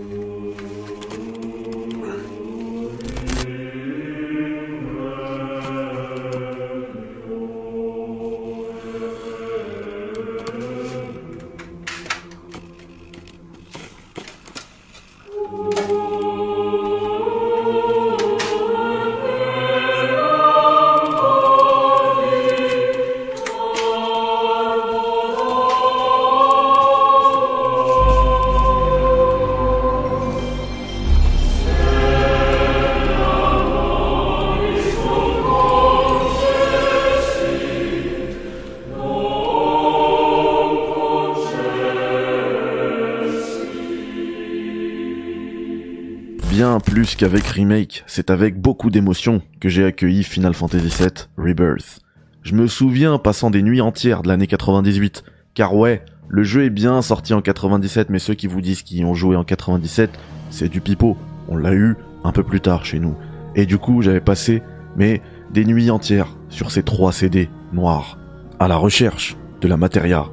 Bien plus qu'avec Remake, c'est avec beaucoup d'émotion que j'ai accueilli Final Fantasy VII Rebirth. Je me souviens passant des nuits entières de l'année 98, car ouais, le jeu est bien sorti en 97, mais ceux qui vous disent qu'ils ont joué en 97, c'est du pipeau. On l'a eu un peu plus tard chez nous. Et du coup, j'avais passé, mais des nuits entières sur ces trois CD noirs, à la recherche de la matéria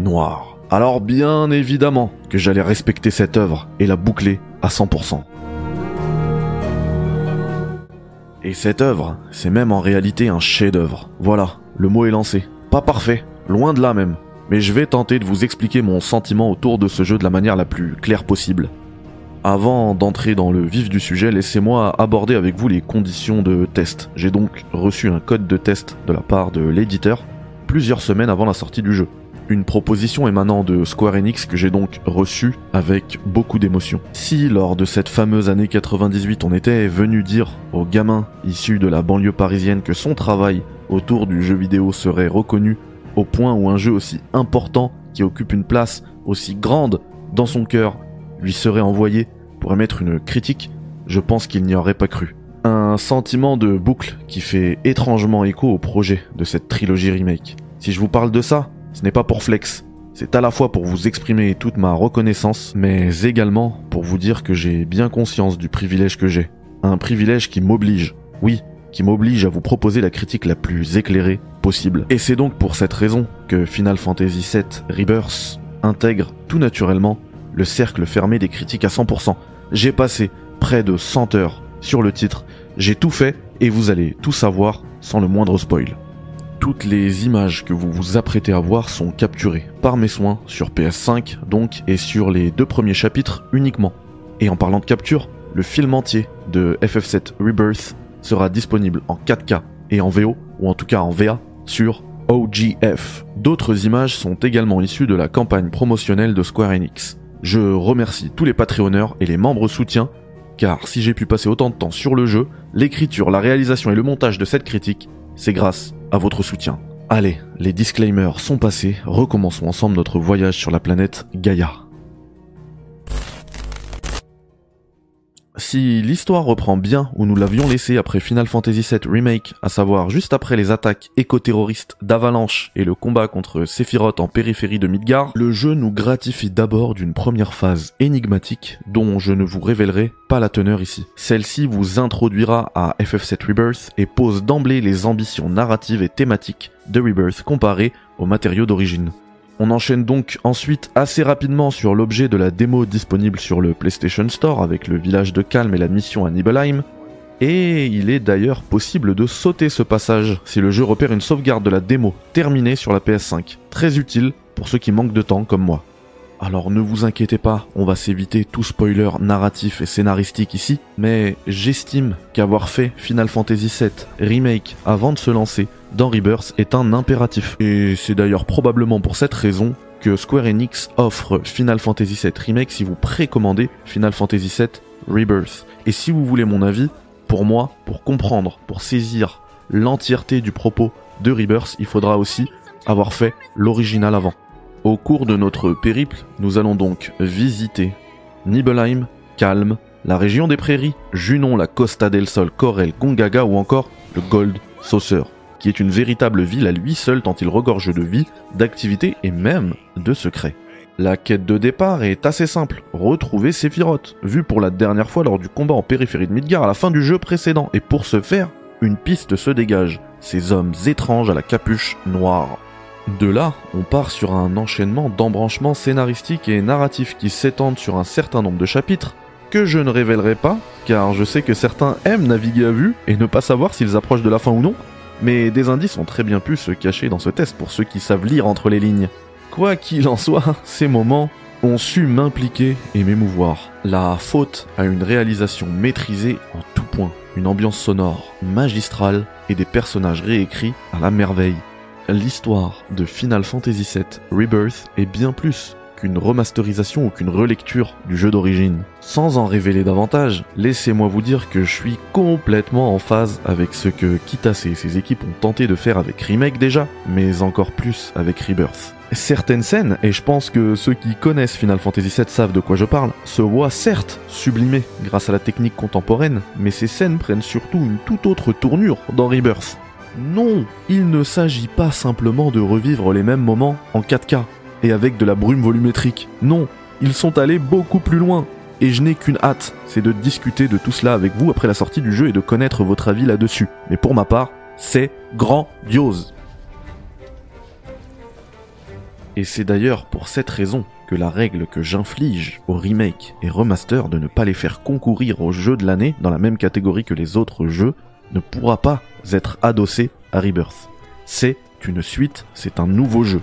noire. Alors bien évidemment que j'allais respecter cette œuvre et la boucler à 100%. Et cette œuvre, c'est même en réalité un chef-d'œuvre. Voilà, le mot est lancé. Pas parfait, loin de là même. Mais je vais tenter de vous expliquer mon sentiment autour de ce jeu de la manière la plus claire possible. Avant d'entrer dans le vif du sujet, laissez-moi aborder avec vous les conditions de test. J'ai donc reçu un code de test de la part de l'éditeur plusieurs semaines avant la sortie du jeu. Une proposition émanant de Square Enix que j'ai donc reçue avec beaucoup d'émotion. Si lors de cette fameuse année 98 on était venu dire aux gamins issus de la banlieue parisienne que son travail autour du jeu vidéo serait reconnu au point où un jeu aussi important qui occupe une place aussi grande dans son cœur lui serait envoyé pour émettre une critique, je pense qu'il n'y aurait pas cru. Un sentiment de boucle qui fait étrangement écho au projet de cette trilogie remake. Si je vous parle de ça, ce n'est pas pour flex. C'est à la fois pour vous exprimer toute ma reconnaissance, mais également pour vous dire que j'ai bien conscience du privilège que j'ai. Un privilège qui m'oblige, oui, qui m'oblige à vous proposer la critique la plus éclairée possible. Et c'est donc pour cette raison que Final Fantasy VII Rebirth intègre tout naturellement le cercle fermé des critiques à 100%. J'ai passé près de 100 heures sur le titre, j'ai tout fait et vous allez tout savoir sans le moindre spoil toutes les images que vous vous apprêtez à voir sont capturées par mes soins sur PS5 donc et sur les deux premiers chapitres uniquement. Et en parlant de capture, le film entier de FF7 Rebirth sera disponible en 4K et en VO ou en tout cas en VA sur OGF. D'autres images sont également issues de la campagne promotionnelle de Square Enix. Je remercie tous les Patreonneurs et les membres soutiens car si j'ai pu passer autant de temps sur le jeu, l'écriture, la réalisation et le montage de cette critique, c'est grâce à votre soutien. Allez, les disclaimers sont passés, recommençons ensemble notre voyage sur la planète Gaïa. Si l'histoire reprend bien où nous l'avions laissé après Final Fantasy VII Remake, à savoir juste après les attaques éco-terroristes d'Avalanche et le combat contre Sephiroth en périphérie de Midgar, le jeu nous gratifie d'abord d'une première phase énigmatique dont je ne vous révélerai pas la teneur ici. Celle-ci vous introduira à FF7 Rebirth et pose d'emblée les ambitions narratives et thématiques de Rebirth comparées aux matériaux d'origine. On enchaîne donc ensuite assez rapidement sur l'objet de la démo disponible sur le PlayStation Store avec le village de calme et la mission à Nibelheim. Et il est d'ailleurs possible de sauter ce passage si le jeu repère une sauvegarde de la démo terminée sur la PS5. Très utile pour ceux qui manquent de temps comme moi. Alors ne vous inquiétez pas, on va s'éviter tout spoiler narratif et scénaristique ici, mais j'estime qu'avoir fait Final Fantasy VII Remake avant de se lancer dans Rebirth est un impératif. Et c'est d'ailleurs probablement pour cette raison que Square Enix offre Final Fantasy VII Remake si vous précommandez Final Fantasy VII Rebirth. Et si vous voulez mon avis, pour moi, pour comprendre, pour saisir l'entièreté du propos de Rebirth, il faudra aussi avoir fait l'original avant. Au cours de notre périple, nous allons donc visiter Nibelheim, Calme, la région des prairies, Junon, la Costa del Sol, Corel, Gongaga ou encore le Gold Saucer, qui est une véritable ville à lui seul tant il regorge de vie, d'activité et même de secrets. La quête de départ est assez simple, retrouver Sephiroth, vu pour la dernière fois lors du combat en périphérie de Midgar à la fin du jeu précédent, et pour ce faire, une piste se dégage, ces hommes étranges à la capuche noire. De là, on part sur un enchaînement d'embranchements scénaristiques et narratifs qui s'étendent sur un certain nombre de chapitres, que je ne révélerai pas, car je sais que certains aiment naviguer à vue et ne pas savoir s'ils approchent de la fin ou non, mais des indices ont très bien pu se cacher dans ce test pour ceux qui savent lire entre les lignes. Quoi qu'il en soit, ces moments ont su m'impliquer et m'émouvoir. La faute à une réalisation maîtrisée en tout point, une ambiance sonore magistrale et des personnages réécrits à la merveille. L'histoire de Final Fantasy VII Rebirth est bien plus qu'une remasterisation ou qu'une relecture du jeu d'origine. Sans en révéler davantage, laissez-moi vous dire que je suis complètement en phase avec ce que Kitase et ses équipes ont tenté de faire avec Remake déjà, mais encore plus avec Rebirth. Certaines scènes, et je pense que ceux qui connaissent Final Fantasy VII savent de quoi je parle, se voient certes sublimées grâce à la technique contemporaine, mais ces scènes prennent surtout une toute autre tournure dans Rebirth. Non, il ne s'agit pas simplement de revivre les mêmes moments en 4K, et avec de la brume volumétrique. Non, ils sont allés beaucoup plus loin. Et je n'ai qu'une hâte, c'est de discuter de tout cela avec vous après la sortie du jeu et de connaître votre avis là-dessus. Mais pour ma part, c'est grandiose. Et c'est d'ailleurs pour cette raison que la règle que j'inflige aux remakes et remasters de ne pas les faire concourir au jeu de l'année dans la même catégorie que les autres jeux ne pourra pas être adossée à Rebirth. C'est une suite, c'est un nouveau jeu.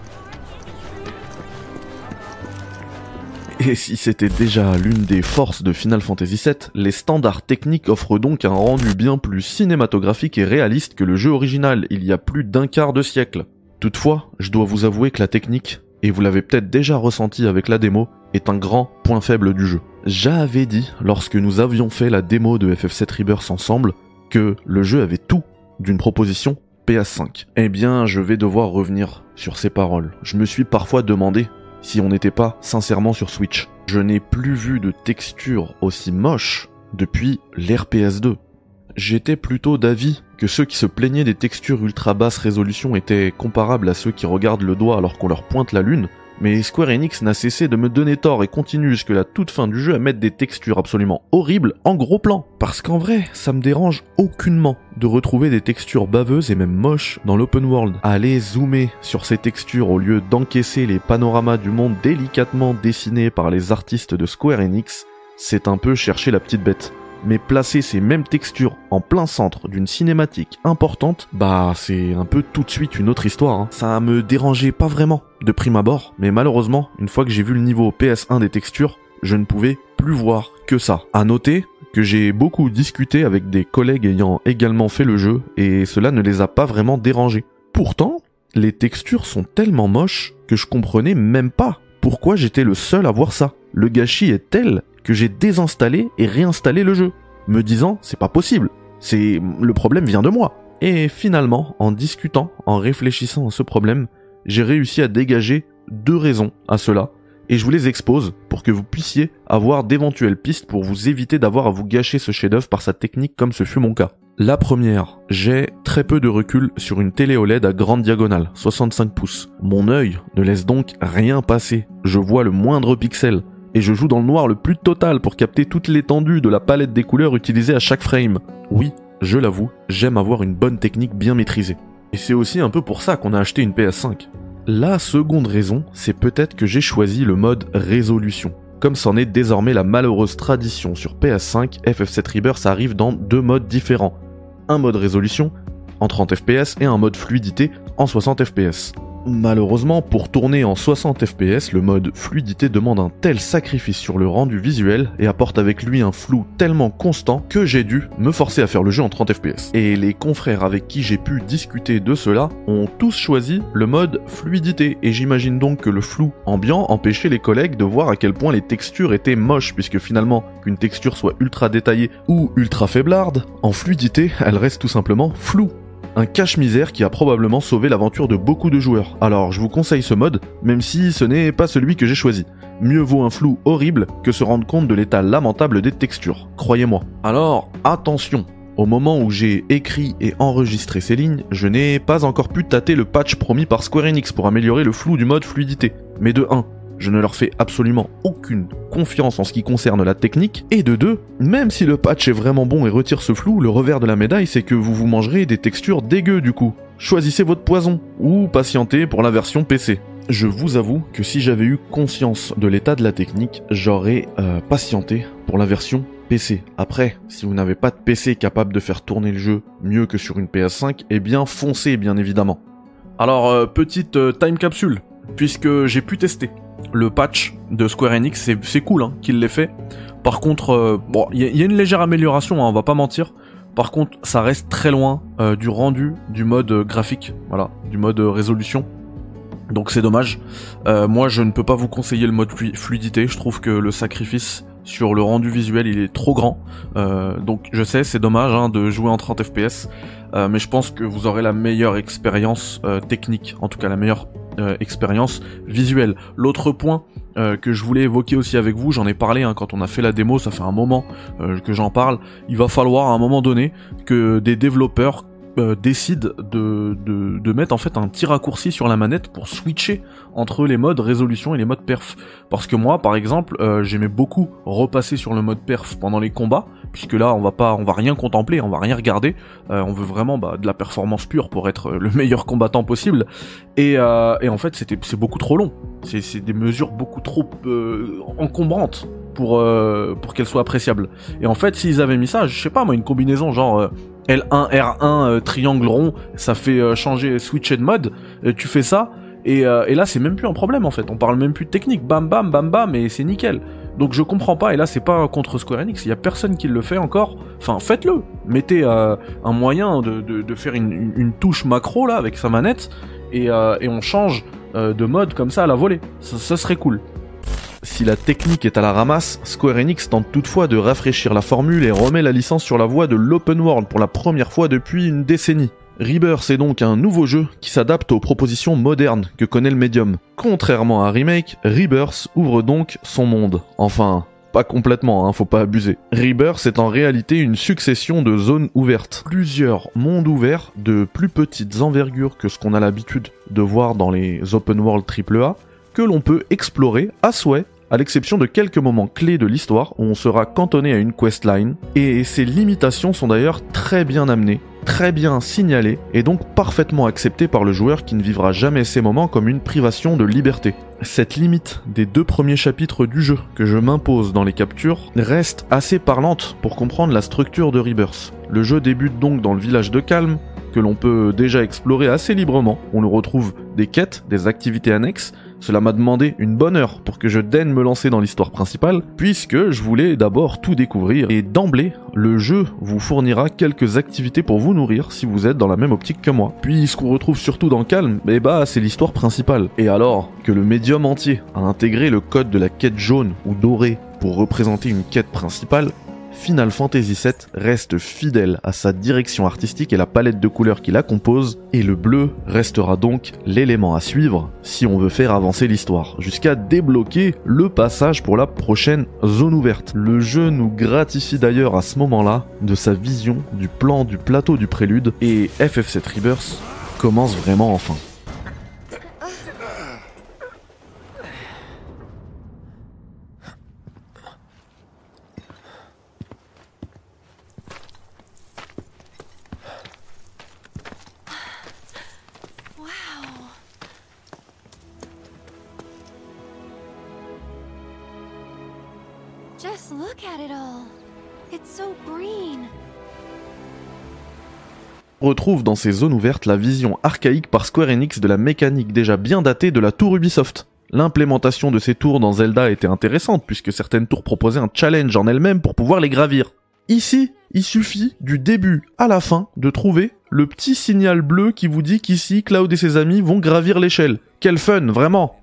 Et si c'était déjà l'une des forces de Final Fantasy VII, les standards techniques offrent donc un rendu bien plus cinématographique et réaliste que le jeu original il y a plus d'un quart de siècle. Toutefois, je dois vous avouer que la technique, et vous l'avez peut-être déjà ressenti avec la démo, est un grand point faible du jeu. J'avais dit, lorsque nous avions fait la démo de FF7 Rebirth ensemble, que le jeu avait tout d'une proposition PS5. Eh bien, je vais devoir revenir sur ces paroles. Je me suis parfois demandé si on n'était pas sincèrement sur Switch. Je n'ai plus vu de texture aussi moche depuis l'RPS 2. J'étais plutôt d'avis que ceux qui se plaignaient des textures ultra basse résolution étaient comparables à ceux qui regardent le doigt alors qu'on leur pointe la lune, mais Square Enix n'a cessé de me donner tort et continue jusque la toute fin du jeu à mettre des textures absolument horribles en gros plan. Parce qu'en vrai, ça me dérange aucunement de retrouver des textures baveuses et même moches dans l'open world. Aller zoomer sur ces textures au lieu d'encaisser les panoramas du monde délicatement dessinés par les artistes de Square Enix, c'est un peu chercher la petite bête mais placer ces mêmes textures en plein centre d'une cinématique importante, bah c'est un peu tout de suite une autre histoire. Hein. Ça me dérangeait pas vraiment de prime abord, mais malheureusement, une fois que j'ai vu le niveau PS1 des textures, je ne pouvais plus voir que ça. À noter que j'ai beaucoup discuté avec des collègues ayant également fait le jeu, et cela ne les a pas vraiment dérangés. Pourtant, les textures sont tellement moches que je comprenais même pas pourquoi j'étais le seul à voir ça. Le gâchis est tel que j'ai désinstallé et réinstallé le jeu, me disant c'est pas possible, c'est le problème vient de moi. Et finalement, en discutant, en réfléchissant à ce problème, j'ai réussi à dégager deux raisons à cela, et je vous les expose pour que vous puissiez avoir d'éventuelles pistes pour vous éviter d'avoir à vous gâcher ce chef-d'œuvre par sa technique comme ce fut mon cas. La première, j'ai très peu de recul sur une télé OLED à grande diagonale, 65 pouces. Mon œil ne laisse donc rien passer. Je vois le moindre pixel et je joue dans le noir le plus total pour capter toute l'étendue de la palette des couleurs utilisées à chaque frame. Oui, je l'avoue, j'aime avoir une bonne technique bien maîtrisée. Et c'est aussi un peu pour ça qu'on a acheté une PS5. La seconde raison, c'est peut-être que j'ai choisi le mode résolution. Comme c'en est désormais la malheureuse tradition sur PS5, FF7 Rebirth arrive dans deux modes différents. Un mode résolution en 30 fps et un mode fluidité en 60 fps. Malheureusement, pour tourner en 60 fps, le mode fluidité demande un tel sacrifice sur le rendu visuel et apporte avec lui un flou tellement constant que j'ai dû me forcer à faire le jeu en 30 fps. Et les confrères avec qui j'ai pu discuter de cela ont tous choisi le mode fluidité et j'imagine donc que le flou ambiant empêchait les collègues de voir à quel point les textures étaient moches puisque finalement qu'une texture soit ultra détaillée ou ultra faiblarde, en fluidité elle reste tout simplement floue un cache-misère qui a probablement sauvé l'aventure de beaucoup de joueurs. Alors je vous conseille ce mode, même si ce n'est pas celui que j'ai choisi. Mieux vaut un flou horrible que se rendre compte de l'état lamentable des textures, croyez-moi. Alors, attention au moment où j'ai écrit et enregistré ces lignes, je n'ai pas encore pu tâter le patch promis par Square Enix pour améliorer le flou du mode fluidité. Mais de 1, je ne leur fais absolument aucune confiance en ce qui concerne la technique. Et de deux, même si le patch est vraiment bon et retire ce flou, le revers de la médaille c'est que vous vous mangerez des textures dégueu du coup. Choisissez votre poison, ou patientez pour la version PC. Je vous avoue que si j'avais eu conscience de l'état de la technique, j'aurais euh, patienté pour la version PC. Après, si vous n'avez pas de PC capable de faire tourner le jeu mieux que sur une PS5, eh bien foncez bien évidemment. Alors, euh, petite euh, time capsule, puisque j'ai pu tester le patch de Square Enix, c'est cool hein, qu'il l'ait fait. Par contre, bon, il y, a une légère amélioration, hein, on va pas mentir. Par contre, ça reste très loin du rendu du mode graphique, voilà, du mode résolution. Donc c'est dommage. Euh, moi je ne peux pas vous conseiller le mode fluidité, je trouve que le sacrifice sur le rendu visuel il est trop grand. Euh, donc je sais c'est dommage hein, de jouer en 30 fps, euh, mais je pense que vous aurez la meilleure expérience technique, en tout cas la meilleure expérience visuelle. L'autre point que je voulais évoquer aussi avec vous, j'en ai parlé hein, quand on a fait la démo, ça fait un moment que j'en parle, il va falloir à un moment donné que des développeurs euh, décide de, mettre en fait un petit raccourci sur la manette pour switcher entre les modes résolution et les modes perf. Parce que moi, par exemple, euh, j'aimais beaucoup repasser sur le mode perf pendant les combats, puisque là, on va pas, on va rien contempler, on va rien regarder. Euh, on veut vraiment bah, de la performance pure pour être le meilleur combattant possible. Et, et en fait, c'était, c'est beaucoup trop long. C'est, des mesures beaucoup trop encombrantes pour pour qu'elles soient appréciables. Et en fait, s'ils avaient mis ça, je sais pas moi, une combinaison genre L1, R1, euh, triangle rond, ça fait euh, changer, switcher de mode, tu fais ça, et, euh, et là c'est même plus un problème en fait, on parle même plus de technique, bam bam bam bam, et c'est nickel. Donc je comprends pas, et là c'est pas contre Square Enix, il y a personne qui le fait encore, enfin faites-le, mettez un moyen de, de, faire une, une, touche macro là avec sa manette, et, et on change de mode comme ça à la volée, ça serait cool. Si la technique est à la ramasse, Square Enix tente toutefois de rafraîchir la formule et remet la licence sur la voie de l'open world pour la première fois depuis une décennie. Rebirth est donc un nouveau jeu qui s'adapte aux propositions modernes que connaît le médium. Contrairement à Remake, Rebirth ouvre donc son monde. Enfin, pas complètement, hein, faut pas abuser. Rebirth est en réalité une succession de zones ouvertes. Plusieurs mondes ouverts de plus petites envergures que ce qu'on a l'habitude de voir dans les open world AAA, que l'on peut explorer à souhait à l'exception de quelques moments clés de l'histoire où on sera cantonné à une questline, et ces limitations sont d'ailleurs très bien amenées, très bien signalées, et donc parfaitement acceptées par le joueur qui ne vivra jamais ces moments comme une privation de liberté. Cette limite des deux premiers chapitres du jeu que je m'impose dans les captures reste assez parlante pour comprendre la structure de Rebirth. Le jeu débute donc dans le village de Calme, que l'on peut déjà explorer assez librement. On y retrouve des quêtes, des activités annexes, cela m'a demandé une bonne heure pour que je daigne me lancer dans l'histoire principale, puisque je voulais d'abord tout découvrir, et d'emblée, le jeu vous fournira quelques activités pour vous nourrir si vous êtes dans la même optique que moi. Puis ce qu'on retrouve surtout dans Calme, eh bah c'est l'histoire principale. Et alors que le médium entier a intégré le code de la quête jaune ou dorée pour représenter une quête principale, Final Fantasy VII reste fidèle à sa direction artistique et la palette de couleurs qui la compose, et le bleu restera donc l'élément à suivre si on veut faire avancer l'histoire, jusqu'à débloquer le passage pour la prochaine zone ouverte. Le jeu nous gratifie d'ailleurs à ce moment-là de sa vision du plan du plateau du prélude, et FF7 Rebirth commence vraiment enfin. Retrouve dans ces zones ouvertes la vision archaïque par Square Enix de la mécanique déjà bien datée de la tour Ubisoft. L'implémentation de ces tours dans Zelda était intéressante puisque certaines tours proposaient un challenge en elles-mêmes pour pouvoir les gravir. Ici, il suffit du début à la fin de trouver le petit signal bleu qui vous dit qu'ici Cloud et ses amis vont gravir l'échelle. Quel fun, vraiment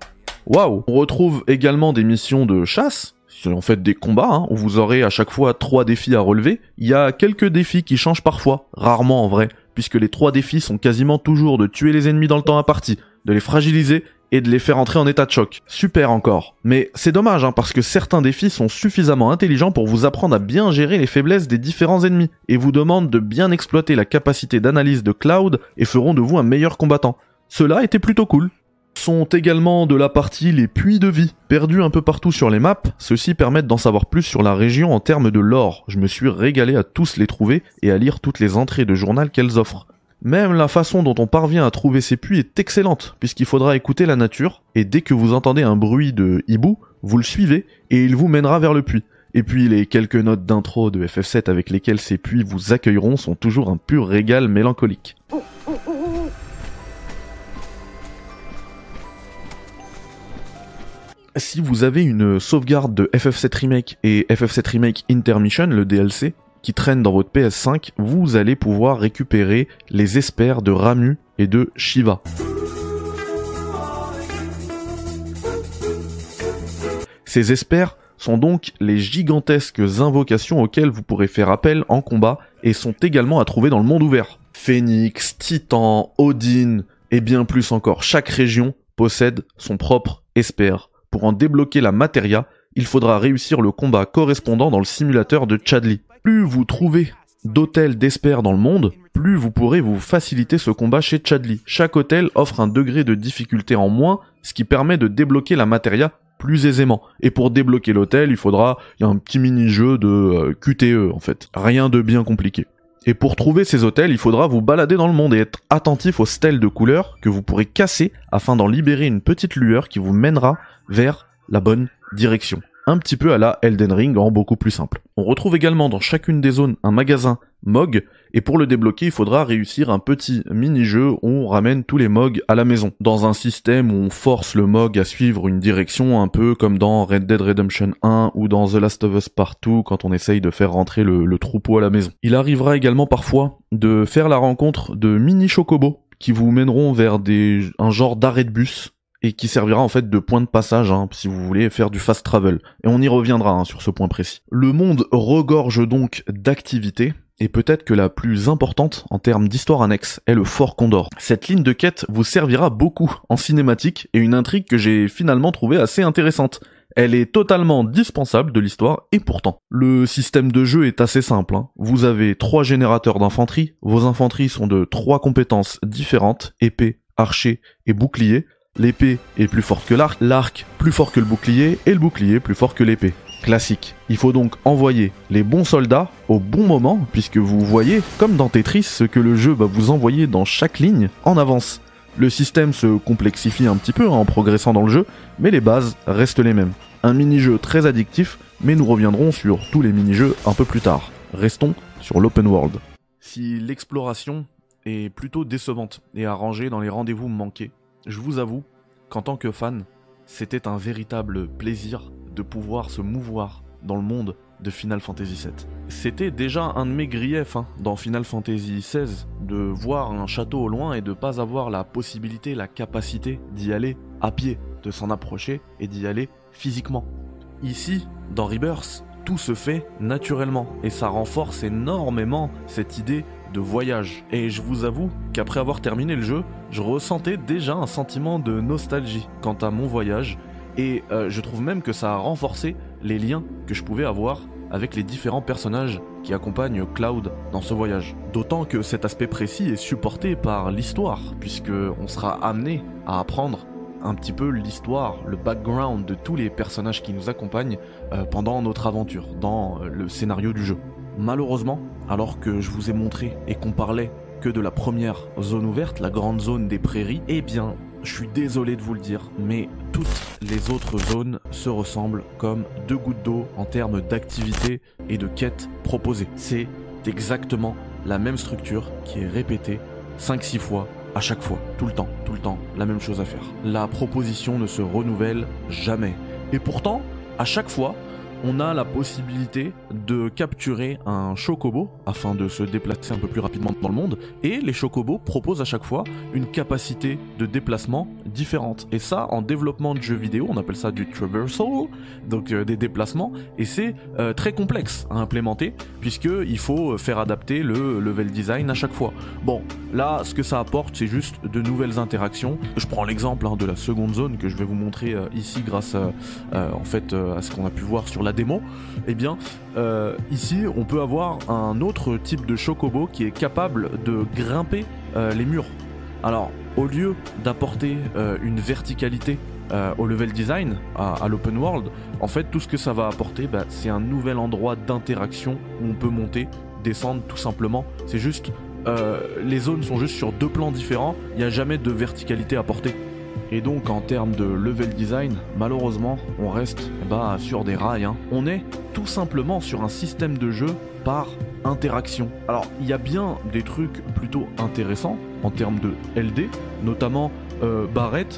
Waouh On retrouve également des missions de chasse, c'est en fait des combats, hein, où vous aurez à chaque fois trois défis à relever. Il y a quelques défis qui changent parfois, rarement en vrai, puisque les trois défis sont quasiment toujours de tuer les ennemis dans le temps imparti, de les fragiliser et de les faire entrer en état de choc. Super encore. Mais c'est dommage, hein, parce que certains défis sont suffisamment intelligents pour vous apprendre à bien gérer les faiblesses des différents ennemis, et vous demandent de bien exploiter la capacité d'analyse de Cloud et feront de vous un meilleur combattant. Cela était plutôt cool. Sont également de la partie les puits de vie. Perdus un peu partout sur les maps, ceux-ci permettent d'en savoir plus sur la région en termes de lore. Je me suis régalé à tous les trouver et à lire toutes les entrées de journal qu'elles offrent. Même la façon dont on parvient à trouver ces puits est excellente, puisqu'il faudra écouter la nature, et dès que vous entendez un bruit de hibou, vous le suivez, et il vous mènera vers le puits. Et puis les quelques notes d'intro de FF7 avec lesquelles ces puits vous accueilleront sont toujours un pur régal mélancolique. Si vous avez une sauvegarde de FF7 Remake et FF7 Remake Intermission, le DLC, qui traîne dans votre PS5, vous allez pouvoir récupérer les espers de Ramu et de Shiva. Ces espers sont donc les gigantesques invocations auxquelles vous pourrez faire appel en combat et sont également à trouver dans le monde ouvert. Phoenix, Titan, Odin et bien plus encore. Chaque région possède son propre esper. Pour en débloquer la matéria, il faudra réussir le combat correspondant dans le simulateur de Chadley. Plus vous trouvez d'hôtels d'espers dans le monde, plus vous pourrez vous faciliter ce combat chez Chadley. Chaque hôtel offre un degré de difficulté en moins, ce qui permet de débloquer la matéria plus aisément. Et pour débloquer l'hôtel, il faudra, un petit mini-jeu de euh, QTE en fait. Rien de bien compliqué. Et pour trouver ces hôtels, il faudra vous balader dans le monde et être attentif aux stèles de couleurs que vous pourrez casser afin d'en libérer une petite lueur qui vous mènera vers la bonne direction un petit peu à la Elden Ring en beaucoup plus simple. On retrouve également dans chacune des zones un magasin MOG, et pour le débloquer, il faudra réussir un petit mini-jeu où on ramène tous les MOG à la maison, dans un système où on force le MOG à suivre une direction un peu comme dans Red Dead Redemption 1 ou dans The Last of Us Part 2 quand on essaye de faire rentrer le, troupeau à la maison. Il arrivera également parfois de faire la rencontre de mini-chocobos qui vous mèneront vers des, un genre d'arrêt de bus et qui servira en fait de point de passage hein, si vous voulez faire du fast travel. Et on y reviendra hein, sur ce point précis. Le monde regorge donc d'activités. Et peut-être que la plus importante en termes d'histoire annexe est le Fort Condor. Cette ligne de quête vous servira beaucoup en cinématique et une intrigue que j'ai finalement trouvée assez intéressante. Elle est totalement dispensable de l'histoire et pourtant. Le système de jeu est assez simple. Hein. Vous avez trois générateurs d'infanterie. Vos infanteries sont de trois compétences différentes, épée, archer et bouclier. L'épée est plus forte que l'arc, l'arc plus fort que le bouclier et le bouclier plus fort que l'épée. Classique. Il faut donc envoyer les bons soldats au bon moment, puisque vous voyez, comme dans Tetris, ce que le jeu va vous envoyer dans chaque ligne en avance. Le système se complexifie un petit peu en progressant dans le jeu, mais les bases restent les mêmes. Un mini-jeu très addictif, mais nous reviendrons sur tous les mini-jeux un peu plus tard. Restons sur l'open world. Si l'exploration est plutôt décevante et arrangée dans les rendez-vous manqués, je vous avoue qu'en tant que fan, c'était un véritable plaisir de pouvoir se mouvoir dans le monde de Final Fantasy VII. C'était déjà un de mes griefs hein, dans Final Fantasy XVI, de voir un château au loin et de pas avoir la possibilité, la capacité d'y aller à pied, de s'en approcher et d'y aller physiquement. Ici, dans Rebirth, tout se fait naturellement et ça renforce énormément cette idée de voyage. Et je vous avoue qu'après avoir terminé le jeu, je ressentais déjà un sentiment de nostalgie quant à mon voyage. Et euh, je trouve même que ça a renforcé les liens que je pouvais avoir avec les différents personnages qui accompagnent Cloud dans ce voyage. D'autant que cet aspect précis est supporté par l'histoire, puisque on sera amené à apprendre un petit peu l'histoire, le background de tous les personnages qui nous accompagnent euh, pendant notre aventure, dans euh, le scénario du jeu. Malheureusement, alors que je vous ai montré et qu'on parlait que de la première zone ouverte, la grande zone des prairies, eh bien, je suis désolé de vous le dire, mais toutes les autres zones se ressemblent comme deux gouttes d'eau en termes d'activité et de quêtes proposées. C'est exactement la même structure qui est répétée 5-6 fois à chaque fois, tout le temps, tout le temps, la même chose à faire. La proposition ne se renouvelle jamais. Et pourtant, à chaque fois, on a la possibilité de capturer un chocobo afin de se déplacer un peu plus rapidement dans le monde. Et les chocobos proposent à chaque fois une capacité de déplacement différente. Et ça, en développement de jeux vidéo, on appelle ça du traversal, donc euh, des déplacements. Et c'est euh, très complexe à implémenter puisqu'il faut faire adapter le level design à chaque fois. Bon, là, ce que ça apporte, c'est juste de nouvelles interactions. Je prends l'exemple hein, de la seconde zone que je vais vous montrer euh, ici grâce en fait à ce qu'on a pu voir sur la démo, eh bien, euh, ici, on peut avoir un autre type de chocobo qui est capable de grimper euh, les murs. Alors, au lieu d'apporter euh, une verticalité au level design, à, l'open world, en fait tout ce que ça va apporter, bah, c'est un nouvel endroit d'interaction où on peut monter, descendre tout simplement. C'est juste, les zones sont juste sur deux plans différents, il n'y a jamais de verticalité apportée. Et donc en termes de level design, malheureusement, on reste bah, sur des rails. Hein. On est tout simplement sur un système de jeu par interaction. Alors il y a bien des trucs plutôt intéressants en termes de LD, notamment euh,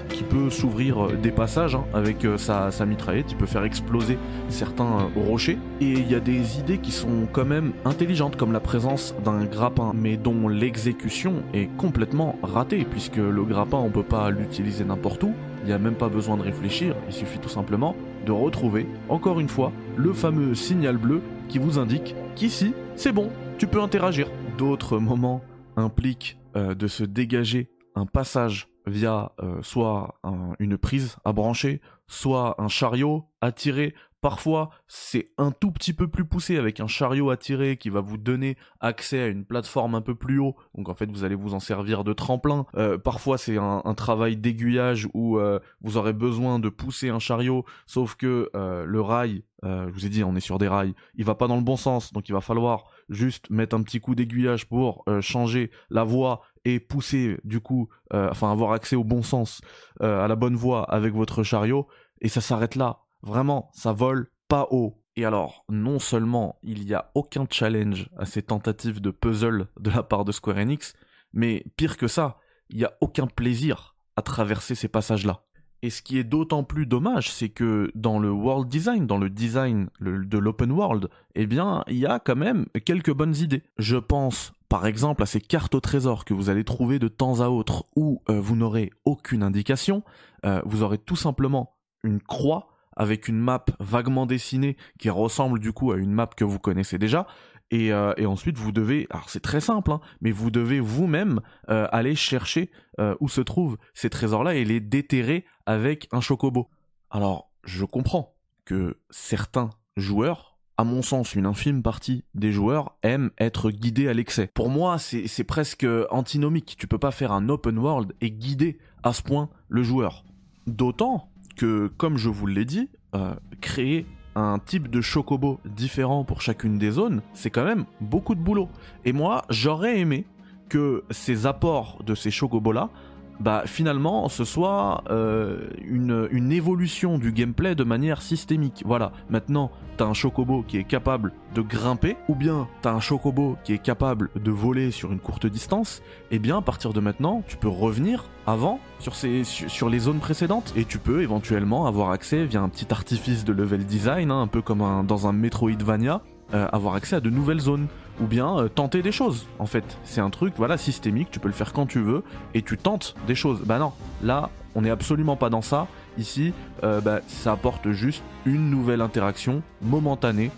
qui peut s'ouvrir euh, des passages hein, avec euh, sa, mitraillette, il peut faire exploser certains rochers. Et il y a des idées qui sont quand même intelligentes, comme la présence d'un grappin, mais dont l'exécution est complètement ratée, puisque le grappin on peut pas l'utiliser n'importe où. Il n'y a même pas besoin de réfléchir, il suffit tout simplement de retrouver, encore une fois, le fameux signal bleu qui vous indique qu'ici, c'est bon, tu peux interagir. D'autres moments impliquent de se dégager un passage via euh, soit une prise à brancher, soit un chariot à tirer. Parfois, c'est un tout petit peu plus poussé avec un chariot à tirer qui va vous donner accès à une plateforme un peu plus haut. Donc en fait, vous allez vous en servir de tremplin. Euh, parfois, c'est un, travail d'aiguillage où euh, vous aurez besoin de pousser un chariot, sauf que le rail, je vous ai dit, on est sur des rails, il va pas dans le bon sens, donc il va falloir juste mettre un petit coup d'aiguillage pour changer la voie et pousser du coup, euh, enfin avoir accès au bon sens, euh, à la bonne voie avec votre chariot, et ça s'arrête là. Vraiment, ça vole pas haut. Et alors, non seulement il n'y a aucun challenge à ces tentatives de puzzle de la part de Square Enix, mais pire que ça, il n'y a aucun plaisir à traverser ces passages-là. Et ce qui est d'autant plus dommage, c'est que dans le world design, dans le design de l'open world, eh bien, il y a quand même quelques bonnes idées. Je pense par exemple à ces cartes au trésor que vous allez trouver de temps à autre où euh, vous n'aurez aucune indication, euh, vous aurez tout simplement une croix avec une map vaguement dessinée qui ressemble du coup à une map que vous connaissez déjà. Et, euh, ensuite vous devez, alors c'est très simple, hein, mais vous devez vous-même aller chercher où se trouvent ces trésors-là et les déterrer avec un chocobo. Alors je comprends que certains joueurs à mon sens, une infime partie des joueurs aiment être guidés à l'excès. Pour moi, c'est presque antinomique. Tu peux pas faire un open world et guider à ce point le joueur. D'autant que, comme je vous l'ai dit, euh, créer un type de chocobo différent pour chacune des zones, c'est quand même beaucoup de boulot. Et moi, j'aurais aimé que ces apports de ces chocobos-là bah finalement ce soit euh, une, évolution du gameplay de manière systémique. Voilà, maintenant t'as un chocobo qui est capable de grimper, ou bien t'as un chocobo qui est capable de voler sur une courte distance, et eh bien à partir de maintenant tu peux revenir avant sur, ces, sur, les zones précédentes, et tu peux éventuellement avoir accès via un petit artifice de level design, hein, un peu comme dans un Metroidvania, euh, avoir accès à de nouvelles zones ou bien euh, tenter des choses en fait. C'est un truc voilà systémique, tu peux le faire quand tu veux et tu tentes des choses. Bah non, là on n'est absolument pas dans ça. Ici, euh, bah, ça apporte juste une nouvelle interaction momentanée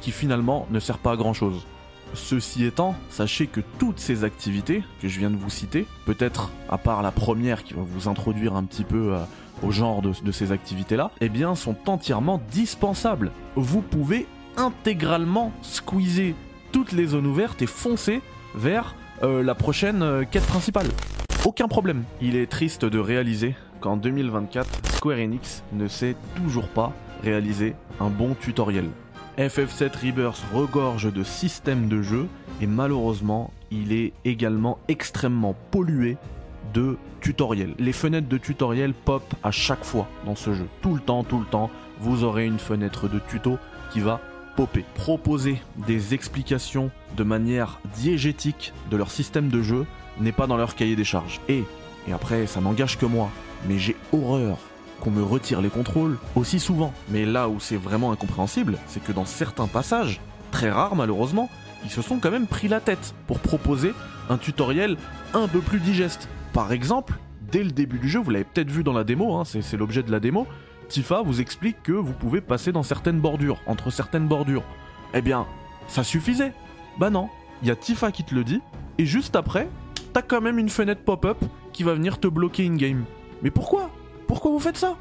qui finalement ne sert pas à grand chose. Ceci étant, sachez que toutes ces activités que je viens de vous citer, peut-être à part la première qui va vous introduire un petit peu au genre de ces activités-là, eh bien sont entièrement dispensables. Vous pouvez intégralement squeezer toutes les zones ouvertes et foncer vers euh, la prochaine euh, quête principale. Aucun problème. Il est triste de réaliser qu'en 2024, Square Enix ne sait toujours pas réaliser un bon tutoriel. FF7 Rebirth regorge de systèmes de jeu et malheureusement, il est également extrêmement pollué de tutoriels. Les fenêtres de tutoriel pop à chaque fois dans ce jeu. Tout le temps, tout le temps, vous aurez une fenêtre de tuto qui va Proposer des explications de manière diégétique de leur système de jeu n'est pas dans leur cahier des charges. Et, et après, ça n'engage que moi, mais j'ai horreur qu'on me retire les contrôles aussi souvent. Mais là où c'est vraiment incompréhensible, c'est que dans certains passages, très rares malheureusement, ils se sont quand même pris la tête pour proposer un tutoriel un peu plus digeste. Par exemple, dès le début du jeu, vous l'avez peut-être vu dans la démo, hein, c'est l'objet de la démo, Tifa vous explique que vous pouvez passer dans certaines bordures, entre certaines bordures. Eh bien, ça suffisait. Bah non, il y a Tifa qui te le dit, et juste après, t'as quand même une fenêtre pop-up qui va venir te bloquer in-game. Mais pourquoi? Pourquoi vous faites ça?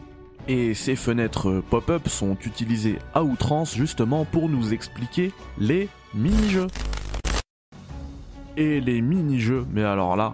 Et ces fenêtres pop-up sont utilisées à outrance justement pour nous expliquer les mini-jeux. Et les mini-jeux, mais alors là,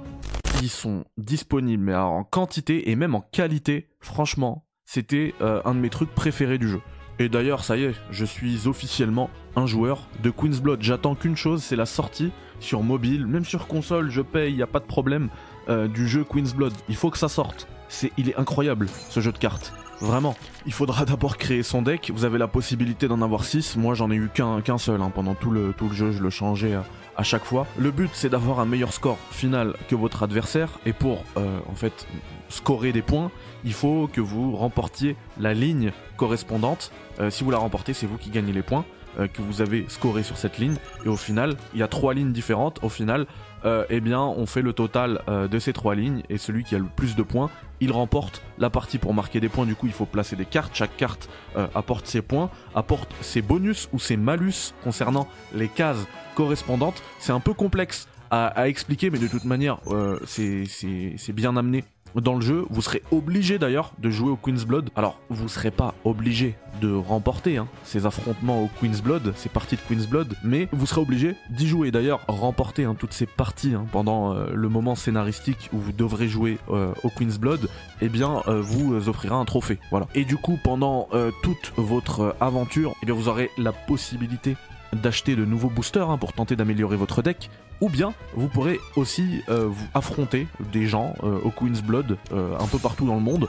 qui sont disponibles, mais en quantité et même en qualité, franchement, c'était euh, un de mes trucs préférés du jeu. Et d'ailleurs, ça y est, je suis officiellement un joueur de Queen's Blood. J'attends qu'une chose, c'est la sortie sur mobile, même sur console, je paye, y a pas de problème, euh, du jeu Queen's Blood. Il faut que ça sorte. C'est, il est incroyable, ce jeu de cartes. Vraiment. Il faudra d'abord créer son deck. Vous avez la possibilité d'en avoir 6. Moi, j'en ai eu qu'un, seul. Hein. Pendant tout le, tout le jeu, je le changeais à, à chaque fois. Le but, c'est d'avoir un meilleur score final que votre adversaire. Et pour, euh, en fait, scorer des points, il faut que vous remportiez la ligne correspondante. Euh, si vous la remportez, c'est vous qui gagnez les points euh, que vous avez scoré sur cette ligne. Et au final, il y a trois lignes différentes. Au final, euh, eh bien, on fait le total de ces trois lignes et celui qui a le plus de points, il remporte la partie. Pour marquer des points, du coup, il faut placer des cartes. Chaque carte apporte ses points, apporte ses bonus ou ses malus concernant les cases correspondantes. C'est un peu complexe à, expliquer, mais de toute manière, c'est bien amené dans le jeu. Vous serez obligé d'ailleurs de jouer au Queen's Blood. Alors, vous serez pas obligé de remporter hein, ces affrontements au Queen's Blood, ces parties de Queen's Blood, mais vous serez obligé d'y jouer. D'ailleurs, remporter hein, toutes ces parties hein, pendant euh, le moment scénaristique où vous devrez jouer euh, au Queen's Blood, eh bien, euh, vous offrira un trophée. Voilà. Et du coup, pendant toute votre aventure, eh bien, vous aurez la possibilité d'acheter de nouveaux boosters hein, pour tenter d'améliorer votre deck, ou bien vous pourrez aussi euh, vous affronter des gens euh, au Queen's Blood euh, un peu partout dans le monde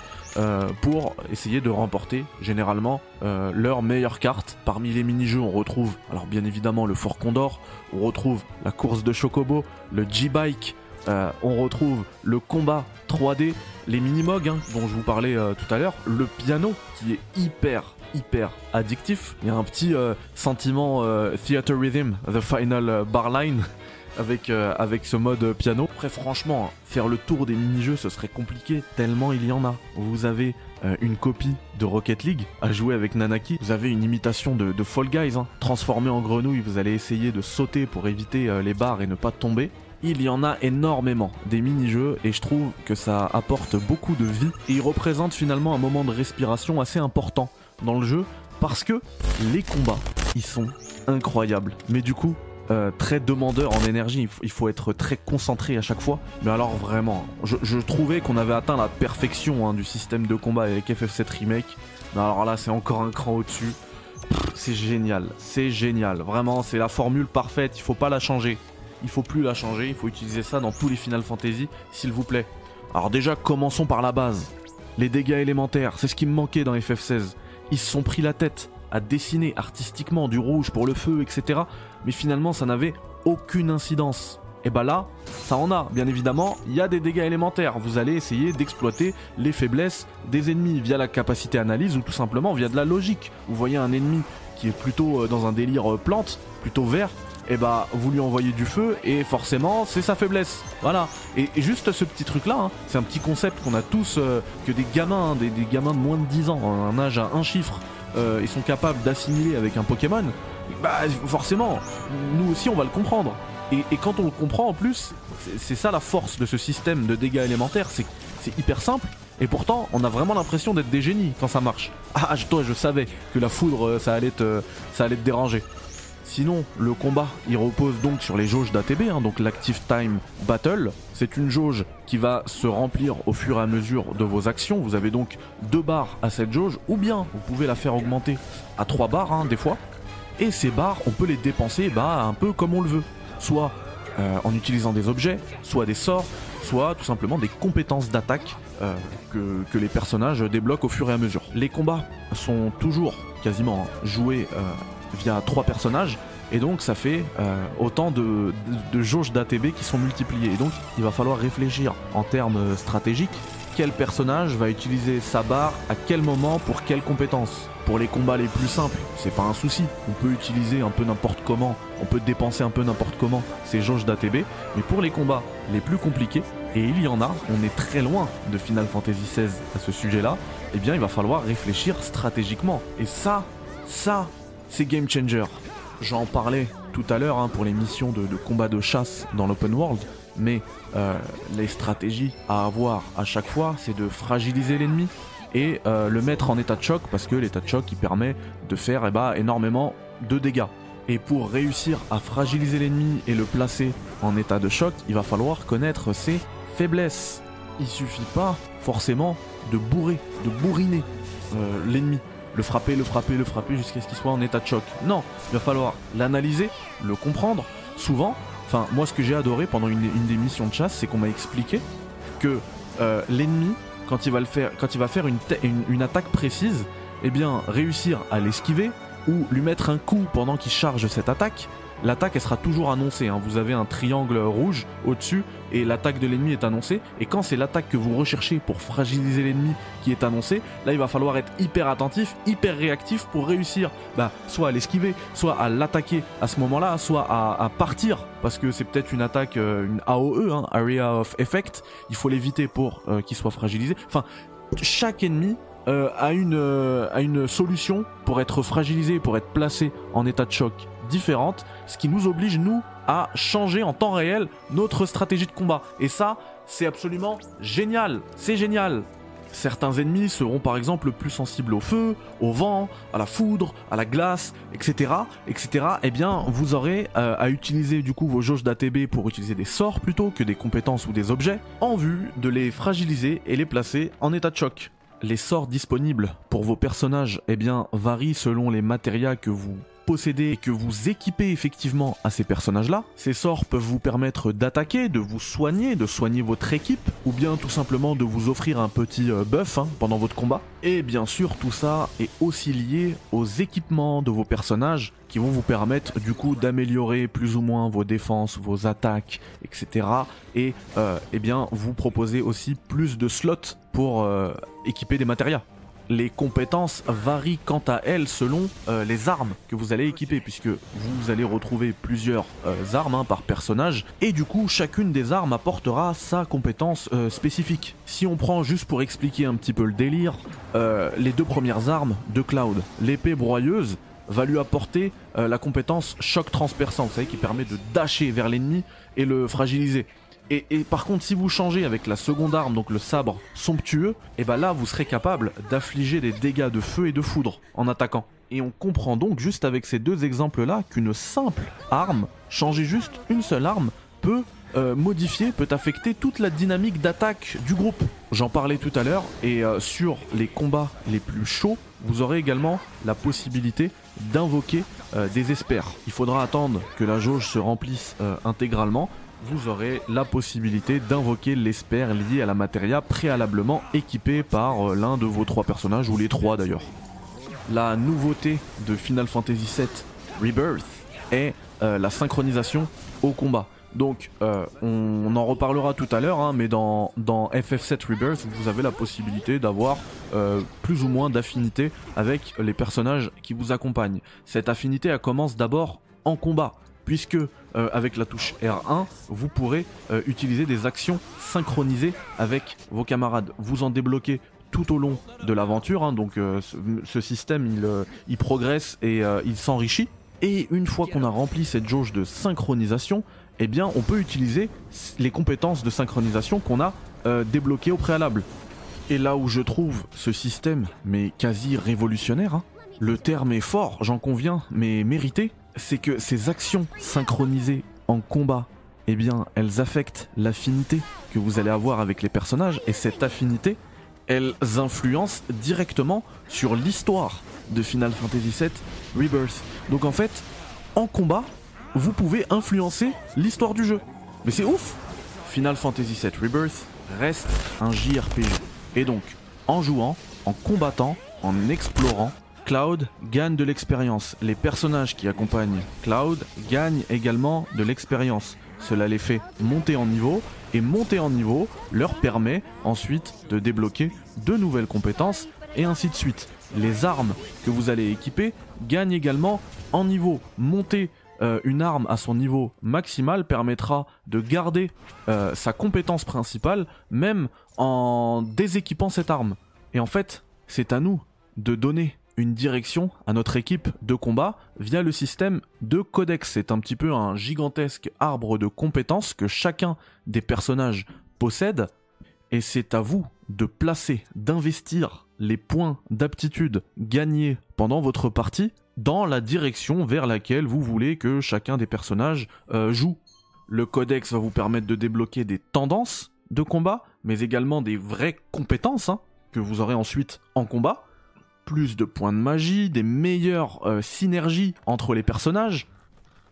pour essayer de remporter généralement leurs meilleures cartes. Parmi les mini-jeux, on retrouve alors bien évidemment le Fort Condor, on retrouve la course de Chocobo, le G-Bike, on retrouve le combat 3D, les mini-mogs hein, dont je vous parlais tout à l'heure, le piano qui est hyper hyper addictif. Il y a un petit euh, sentiment euh, Theater Rhythm, The Final euh, Bar Line avec, avec ce mode piano. Après franchement, faire le tour des mini-jeux ce serait compliqué tellement il y en a. Vous avez une copie de Rocket League à jouer avec Nanaki. Vous avez une imitation de, Fall Guys, hein. transformé en grenouille, vous allez essayer de sauter pour éviter les barres et ne pas tomber. Il y en a énormément des mini-jeux et je trouve que ça apporte beaucoup de vie et il représente finalement un moment de respiration assez important dans le jeu parce que les combats ils sont incroyables. Mais du coup, euh, très demandeur en énergie, il faut, être très concentré à chaque fois. Mais alors vraiment, je, trouvais qu'on avait atteint la perfection hein, du système de combat avec FF7 Remake. Mais alors là, c'est encore un cran au-dessus. C'est génial, c'est génial. Vraiment, c'est la formule parfaite. Il faut pas la changer. Il faut plus la changer. Il faut utiliser ça dans tous les Final Fantasy, s'il vous plaît. Alors déjà, commençons par la base. Les dégâts élémentaires, c'est ce qui me manquait dans FF16. Ils se sont pris la tête à dessiner artistiquement du rouge pour le feu, etc. Mais finalement, ça n'avait aucune incidence. Et bah là, ça en a. Bien évidemment, il y a des dégâts élémentaires. Vous allez essayer d'exploiter les faiblesses des ennemis via la capacité analyse ou tout simplement via de la logique. Vous voyez un ennemi qui est plutôt euh, dans un délire euh, plante, plutôt vert, et bah vous lui envoyez du feu et forcément c'est sa faiblesse. Voilà. Et, juste ce petit truc là, c'est un petit concept qu'on a tous, euh, que des gamins, hein, des, gamins de moins de 10 ans, un âge à un chiffre, euh, ils sont capables d'assimiler avec un Pokémon. Bah forcément, nous aussi on va le comprendre. Et, quand on le comprend en plus, c'est- ça la force de ce système de dégâts élémentaires, c'est hyper simple. Et pourtant, on a vraiment l'impression d'être des génies quand ça marche. Ah, toi, je savais que la foudre, euh, ça allait te, ça allait te déranger. Sinon, le combat, il repose donc sur les jauges d'ATB, hein, donc l'Active Time Battle. C'est une jauge qui va se remplir au fur et à mesure de vos actions. Vous avez donc deux barres à cette jauge, ou bien vous pouvez la faire augmenter à trois barres, hein, des fois. Et ces barres, on peut les dépenser bah, un peu comme on le veut. Soit euh, en utilisant des objets, soit des sorts, soit tout simplement des compétences d'attaque euh, que, les personnages débloquent au fur et à mesure. Les combats sont toujours quasiment joués euh, via trois personnages. Et donc ça fait euh, autant de, jauges d'ATB qui sont multipliées. Et donc il va falloir réfléchir en termes stratégiques quel personnage va utiliser sa barre à quel moment pour quelle compétence. Pour les combats les plus simples, c'est pas un souci. On peut utiliser un peu n'importe comment, on peut dépenser un peu n'importe comment ces jauges d'ATB. Mais pour les combats les plus compliqués, et il y en a, on est très loin de Final Fantasy XVI à ce sujet-là, eh bien il va falloir réfléchir stratégiquement. Et ça, ça, c'est game changer. J'en parlais tout à l'heure hein, pour les missions de, combat de chasse dans l'open world, mais euh, les stratégies à avoir à chaque fois, c'est de fragiliser l'ennemi et euh, le mettre en état de choc parce que l'état de choc il permet de faire eh ben, énormément de dégâts. Et pour réussir à fragiliser l'ennemi et le placer en état de choc, il va falloir connaître ses faiblesse. Il suffit pas forcément de bourrer, de bourriner euh, l'ennemi. Le frapper, le frapper, le frapper jusqu'à ce qu'il soit en état de choc. Non, il va falloir l'analyser, le comprendre. Souvent, enfin moi ce que j'ai adoré pendant une, des missions de chasse, c'est qu'on m'a expliqué que euh, l'ennemi, quand il va faire, faire une, une attaque précise, eh bien réussir à l'esquiver ou lui mettre un coup pendant qu'il charge cette attaque, l'attaque elle sera toujours annoncée. Hein. Vous avez un triangle rouge au-dessus et l'attaque de l'ennemi est annoncée. Et quand c'est l'attaque que vous recherchez pour fragiliser l'ennemi qui est annoncée, là il va falloir être hyper attentif, hyper réactif pour réussir bah, soit à l'esquiver, soit à l'attaquer à ce moment-là, soit à, partir parce que c'est peut-être une attaque, euh, une AOE, hein, Area of Effect. Il faut l'éviter pour euh, qu'il soit fragilisé. Enfin, chaque ennemi euh, a, une, a une solution pour être fragilisé, pour être placé en état de choc différente, ce qui nous oblige, nous, à changer en temps réel notre stratégie de combat. Et ça, c'est absolument génial. C'est génial. Certains ennemis seront par exemple plus sensibles au feu, au vent, à la foudre, à la glace, etc., etc. Eh bien, vous aurez euh, à utiliser du coup vos jauges d'ATB pour utiliser des sorts plutôt que des compétences ou des objets, en vue de les fragiliser et les placer en état de choc. Les sorts disponibles pour vos personnages, eh bien, varient selon les matérias que vous et que vous équipez effectivement à ces personnages-là, ces sorts peuvent vous permettre d'attaquer, de vous soigner, de soigner votre équipe, ou bien tout simplement de vous offrir un petit euh, buff hein, pendant votre combat. Et bien sûr, tout ça est aussi lié aux équipements de vos personnages qui vont vous permettre du coup d'améliorer plus ou moins vos défenses, vos attaques, etc. Et euh, eh bien vous proposer aussi plus de slots pour euh, équiper des matérias les compétences varient quant à elles selon euh, les armes que vous allez équiper, puisque vous allez retrouver plusieurs euh, armes hein, par personnage, et du coup chacune des armes apportera sa compétence euh, spécifique. Si on prend juste pour expliquer un petit peu le délire, les deux premières armes de Cloud, l'épée broyeuse, va lui apporter la compétence choc transperçant, vous savez, qui permet de dasher vers l'ennemi et le fragiliser. Et, par contre, si vous changez avec la seconde arme, donc le sabre somptueux, et eh ben là, vous serez capable d'affliger des dégâts de feu et de foudre en attaquant. Et on comprend donc juste avec ces deux exemples-là qu'une simple arme, changer juste une seule arme, peut euh, modifier, peut affecter toute la dynamique d'attaque du groupe. J'en parlais tout à l'heure, et euh, sur les combats les plus chauds, vous aurez également la possibilité d'invoquer euh, des espères. Il faudra attendre que la jauge se remplisse intégralement, vous aurez la possibilité d'invoquer l'espère lié à la matéria préalablement équipée par euh, l'un de vos trois personnages, ou les trois d'ailleurs. La nouveauté de Final Fantasy VII Rebirth est euh, la synchronisation au combat. Donc, euh, on, en reparlera tout à l'heure, hein, mais dans, dans FF7 Rebirth, vous avez la possibilité d'avoir plus ou moins d'affinité avec les personnages qui vous accompagnent. Cette affinité, commence d'abord en combat puisque euh, avec la touche R1, vous pourrez euh, utiliser des actions synchronisées avec vos camarades. Vous en débloquez tout au long de l'aventure, hein, donc euh, ce, système il, progresse et il s'enrichit. Et une fois qu'on a rempli cette jauge de synchronisation, eh bien on peut utiliser les compétences de synchronisation qu'on a débloquées au préalable. Et là où je trouve ce système, mais quasi révolutionnaire, hein, le terme est fort, j'en conviens, mais mérité, c'est que ces actions synchronisées en combat, eh bien, elles affectent l'affinité que vous allez avoir avec les personnages, et cette affinité, elles influencent directement sur l'histoire de Final Fantasy VII Rebirth. Donc en fait, en combat, vous pouvez influencer l'histoire du jeu. Mais c'est ouf Final Fantasy VII Rebirth reste un JRPG. Et donc, en jouant, en combattant, en explorant, Cloud gagne de l'expérience. Les personnages qui accompagnent Cloud gagnent également de l'expérience. Cela les fait monter en niveau et monter en niveau leur permet ensuite de débloquer de nouvelles compétences et ainsi de suite. Les armes que vous allez équiper gagnent également en niveau. Monter euh, une arme à son niveau maximal permettra de garder euh, sa compétence principale même en déséquipant cette arme. Et en fait, c'est à nous de donner une direction à notre équipe de combat via le système de codex. C'est un petit peu un gigantesque arbre de compétences que chacun des personnages possède et c'est à vous de placer, d'investir les points d'aptitude gagnés pendant votre partie dans la direction vers laquelle vous voulez que chacun des personnages euh, joue. Le codex va vous permettre de débloquer des tendances de combat, mais également des vraies compétences hein, que vous aurez ensuite en combat. Plus de points de magie, des meilleures euh, synergies entre les personnages.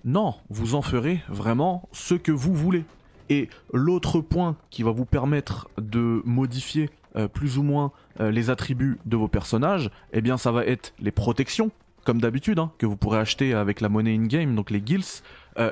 Non, vous en ferez vraiment ce que vous voulez. Et l'autre point qui va vous permettre de modifier euh, plus ou moins euh, les attributs de vos personnages, eh bien ça va être les protections, comme d'habitude, hein, que vous pourrez acheter avec la monnaie in-game, donc les guilds,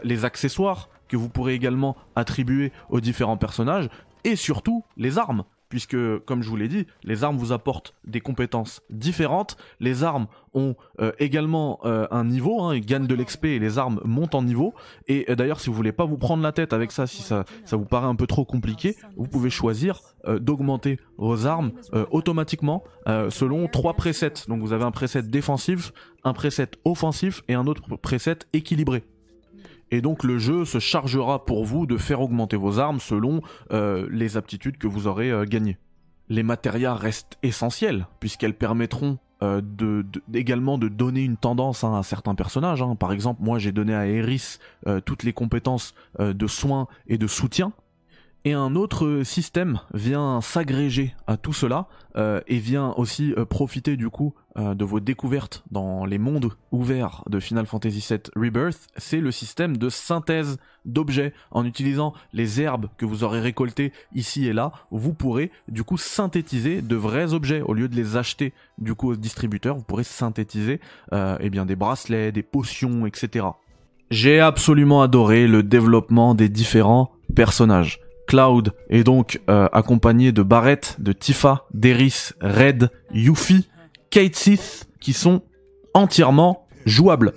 les accessoires que vous pourrez également attribuer aux différents personnages, et surtout les armes puisque, comme je vous l'ai dit, les armes vous apportent des compétences différentes. Les armes ont euh, également euh, un niveau, hein, ils gagnent de l'XP et les armes montent en niveau. Et euh, d'ailleurs, si vous voulez pas vous prendre la tête avec ça, si ça, ça vous paraît un peu trop compliqué, vous pouvez choisir d'augmenter vos armes automatiquement selon trois presets. Donc vous avez un preset défensif, un preset offensif et un autre preset équilibré et donc le jeu se chargera pour vous de faire augmenter vos armes selon euh, les aptitudes que vous aurez euh, gagnées. Les matérias restent essentiels puisqu'elles permettront euh, également de donner une tendance hein, à certains personnages. Hein. Par exemple, moi j'ai donné à Eris toutes les compétences de soins et de soutien et un autre système vient s'agréger à tout cela euh, et vient aussi euh, profiter du coup euh, de vos découvertes dans les mondes ouverts de Final Fantasy VII Rebirth, c'est le système de synthèse d'objets. En utilisant les herbes que vous aurez récoltées ici et là, vous pourrez du coup synthétiser de vrais objets au lieu de les acheter du coup au distributeur. Vous pourrez synthétiser eh bien des bracelets, des potions, etc. J'ai absolument adoré le développement des différents personnages. Cloud est donc euh, accompagné de Barrett, de Tifa, d'Eris, Red, Yuffie, Kate Sith, qui sont entièrement jouables.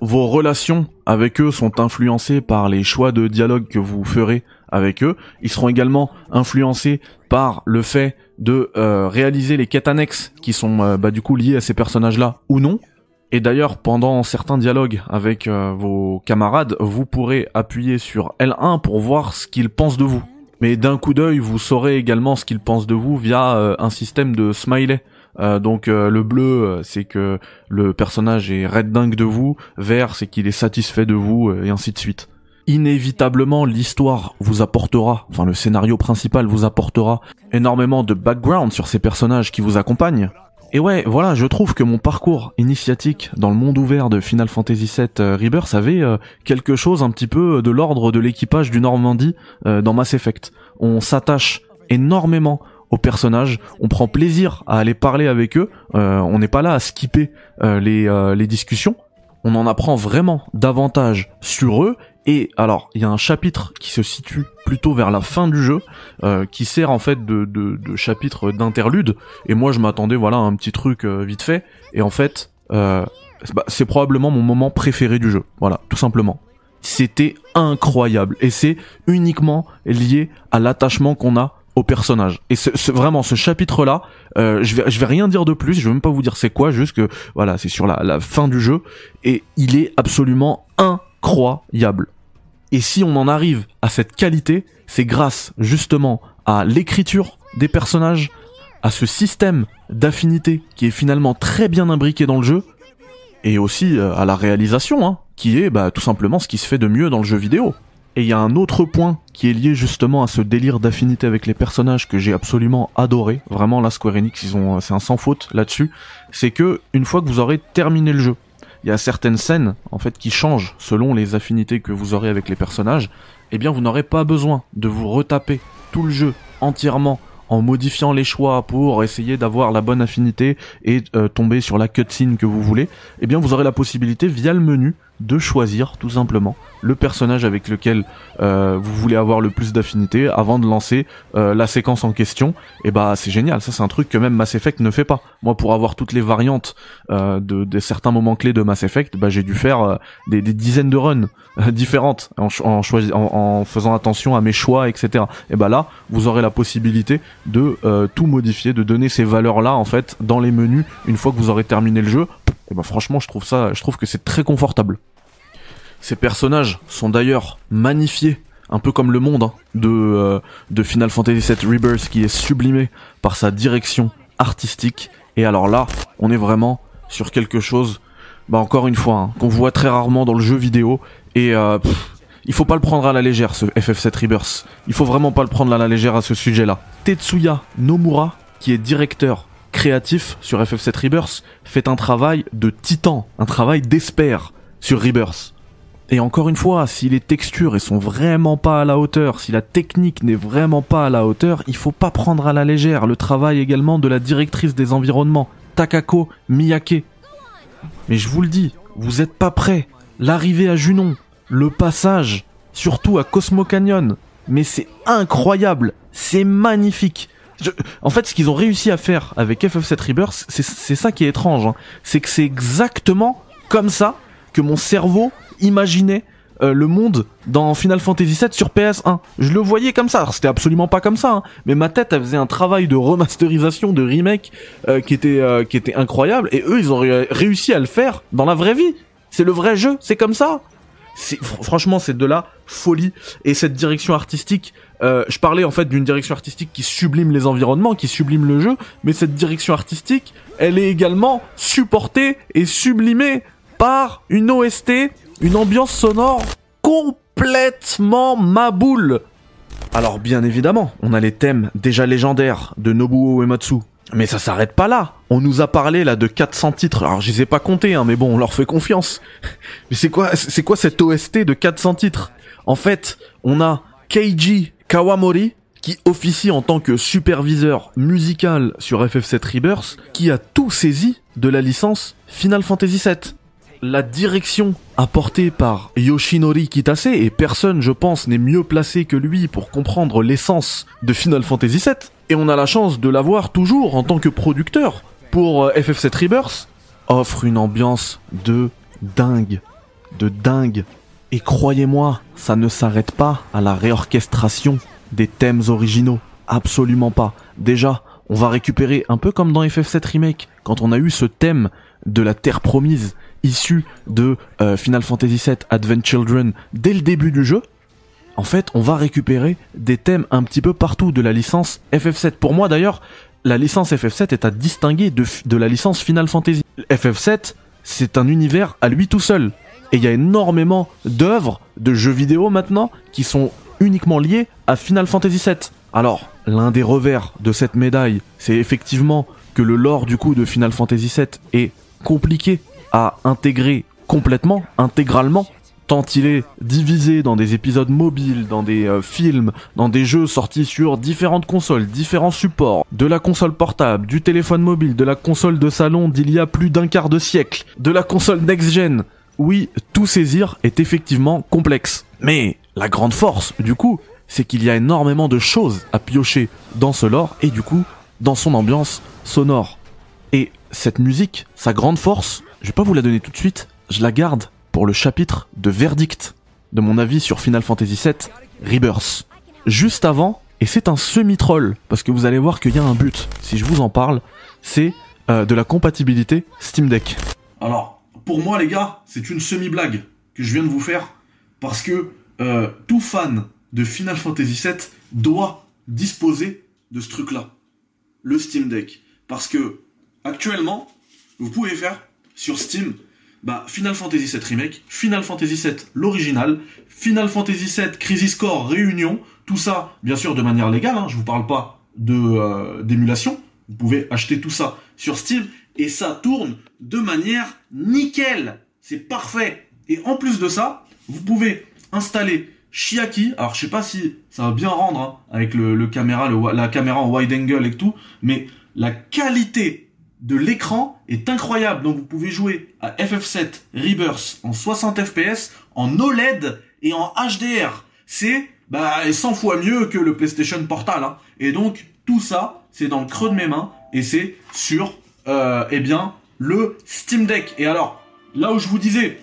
Vos relations avec eux sont influencées par les choix de dialogue que vous ferez avec eux. Ils seront également influencés par le fait de euh, réaliser les quêtes annexes qui sont euh, bah, du coup liées à ces personnages-là ou non. Et d'ailleurs, pendant certains dialogues avec euh, vos camarades, vous pourrez appuyer sur L1 pour voir ce qu'ils pensent de vous. Mais d'un coup d'œil, vous saurez également ce qu'ils pensent de vous via euh, un système de smiley. Euh, donc le bleu, c'est que le personnage est red dingue de vous, vert, c'est qu'il est satisfait de vous, et ainsi de suite. Inévitablement, l'histoire vous apportera, enfin le scénario principal vous apportera énormément de background sur ces personnages qui vous accompagnent. Et ouais, voilà, je trouve que mon parcours initiatique dans le monde ouvert de Final Fantasy VII euh, Rebirth avait euh, quelque chose un petit peu de l'ordre de l'équipage du Normandie euh, dans Mass Effect. On s'attache énormément aux personnages, on prend plaisir à aller parler avec eux, on n'est pas là à skipper les discussions, on en apprend vraiment davantage sur eux et alors, il y a un chapitre qui se situe plutôt vers la fin du jeu, euh, qui sert en fait de, de, chapitre d'interlude. Et moi, je m'attendais voilà à un petit truc euh, vite fait. Et en fait, euh, bah, c'est probablement mon moment préféré du jeu. Voilà, tout simplement. C'était incroyable. Et c'est uniquement lié à l'attachement qu'on a au personnage. Et c'est vraiment ce chapitre-là, je vais je vais rien dire de plus. Je vais même pas vous dire c'est quoi, juste que voilà, c'est sur la, la fin du jeu et il est absolument incroyable. Et si on en arrive à cette qualité, c'est grâce justement à l'écriture des personnages, à ce système d'affinité qui est finalement très bien imbriqué dans le jeu, et aussi euh, à la réalisation, hein, qui est bah, tout simplement ce qui se fait de mieux dans le jeu vidéo. Et il y a un autre point qui est lié justement à ce délire d'affinité avec les personnages que j'ai absolument adoré. Vraiment, la Square Enix, ils ont, c'est un sans faute là-dessus. C'est que une fois que vous aurez terminé le jeu, il y a certaines scènes en fait qui changent selon les affinités que vous aurez avec les personnages, eh bien vous n'aurez pas besoin de vous retaper tout le jeu entièrement en modifiant les choix pour essayer d'avoir la bonne affinité et euh, tomber sur la cutscene que vous voulez, eh bien vous aurez la possibilité via le menu de choisir tout simplement le personnage avec lequel euh, vous voulez avoir le plus d'affinité avant de lancer euh, la séquence en question. Et bah c'est génial, ça c'est un truc que même Mass Effect ne fait pas. Moi pour avoir toutes les variantes de, de, certains moments clés de Mass Effect, bah j'ai dû faire des, dizaines de runs différentes en, faisant attention à mes choix, etc. Et bah là vous aurez la possibilité de tout modifier, de donner ces valeurs là en fait dans les menus une fois que vous aurez terminé le jeu et bah franchement, je trouve ça, je trouve que c'est très confortable. Ces personnages sont d'ailleurs magnifiés, un peu comme le monde hein, de, euh, de Final Fantasy VII Rebirth qui est sublimé par sa direction artistique. Et alors là, on est vraiment sur quelque chose, bah encore une fois, hein, qu'on voit très rarement dans le jeu vidéo. Et euh, il faut pas le prendre à la légère ce FF7 Rebirth. Il faut vraiment pas le prendre à la légère à ce sujet-là. Tetsuya Nomura, qui est directeur créatif sur FF7 Rebirth, fait un travail de titan, un travail d'espère sur Rebirth. Et encore une fois, si les textures elles sont vraiment pas à la hauteur, si la technique n'est vraiment pas à la hauteur, il faut pas prendre à la légère le travail également de la directrice des environnements, Takako Miyake. Mais je vous le dis, vous êtes pas prêts. L'arrivée à Junon, le passage, surtout à Cosmo Canyon, mais c'est incroyable, c'est magnifique. en fait, ce qu'ils ont réussi à faire avec FF7 Rebirth, c'est ça qui est étrange. Hein. C'est que c'est exactement comme ça que mon cerveau imaginait euh, le monde dans Final Fantasy VII sur PS1. Je le voyais comme ça. C'était absolument pas comme ça, hein. mais ma tête faisait un travail de remasterisation, de remake euh, qui était euh, qui était incroyable. Et eux, ils ont réussi à le faire dans la vraie vie. C'est le vrai jeu. C'est comme ça. Franchement, c'est de la folie. Et cette direction artistique, je parlais en fait d'une direction artistique qui sublime les environnements, qui sublime le jeu, mais cette direction artistique, elle est également supportée et sublimée par une OST une ambiance sonore complètement maboule. Alors bien évidemment, on a les thèmes déjà légendaires de Nobuo Uematsu. Mais ça s'arrête pas là. On nous a parlé là de 400 titres. Alors je les ai pas comptés, hein, mais bon, on leur fait confiance. Mais c'est quoi, c'est quoi cette OST de 400 titres? En fait, on a Keiji Kawamori qui officie en tant que superviseur musical sur FF7 Rebirth, qui a tout saisi de la licence Final Fantasy VII la direction apportée par Yoshinori Kitase, et personne, je pense, n'est mieux placé que lui pour comprendre l'essence de Final Fantasy VII, et on a la chance de l'avoir toujours en tant que producteur pour euh, FF7 Rebirth, offre une ambiance de dingue, de dingue. Et croyez-moi, ça ne s'arrête pas à la réorchestration des thèmes originaux. Absolument pas. Déjà, on va récupérer un peu comme dans FF7 Remake, quand on a eu ce thème de la Terre promise issu de euh, Final Fantasy VII Advent Children dès le début du jeu, en fait, on va récupérer des thèmes un petit peu partout de la licence FF7. Pour moi, d'ailleurs, la licence FF7 est à distinguer de, de la licence Final Fantasy. FF7, c'est un univers à lui tout seul. Et il y a énormément d'œuvres, de jeux vidéo maintenant, qui sont uniquement liées à Final Fantasy VII. Alors, l'un des revers de cette médaille, c'est effectivement que le lore du coup de Final Fantasy VII est compliqué à intégrer complètement, intégralement, tant il est divisé dans des épisodes mobiles, dans des euh, films, dans des jeux sortis sur différentes consoles, différents supports, de la console portable, du téléphone mobile, de la console de salon d'il y a plus d'un quart de siècle, de la console next-gen. Oui, tout saisir est effectivement complexe. Mais la grande force, du coup, c'est qu'il y a énormément de choses à piocher dans ce lore et du coup, dans son ambiance sonore. Et cette musique, sa grande force, je vais pas vous la donner tout de suite, je la garde pour le chapitre de verdict de mon avis sur Final Fantasy VII Rebirth. Juste avant, et c'est un semi-troll, parce que vous allez voir qu'il y a un but, si je vous en parle, c'est euh, de la compatibilité Steam Deck. Alors, pour moi les gars, c'est une semi-blague que je viens de vous faire, parce que euh, tout fan de Final Fantasy VII doit disposer de ce truc-là, le Steam Deck. Parce que, actuellement, vous pouvez faire sur Steam, bah, Final Fantasy VII Remake, Final Fantasy VII l'original, Final Fantasy VII Crisis Core Réunion, tout ça, bien sûr, de manière légale, hein, je vous parle pas de euh, d'émulation, vous pouvez acheter tout ça sur Steam, et ça tourne de manière nickel, c'est parfait. Et en plus de ça, vous pouvez installer Shiaki, alors je sais pas si ça va bien rendre hein, avec le, caméra, la caméra en wide angle et tout, mais la qualité de l'écran est incroyable. Donc vous pouvez jouer à FF7 Rebirth en 60 fps, en OLED et en HDR. C'est bah 100 fois mieux que le PlayStation Portal. Hein. Et donc tout ça, c'est dans le creux de mes mains et c'est sur euh, eh bien le Steam Deck. Et alors là où je vous disais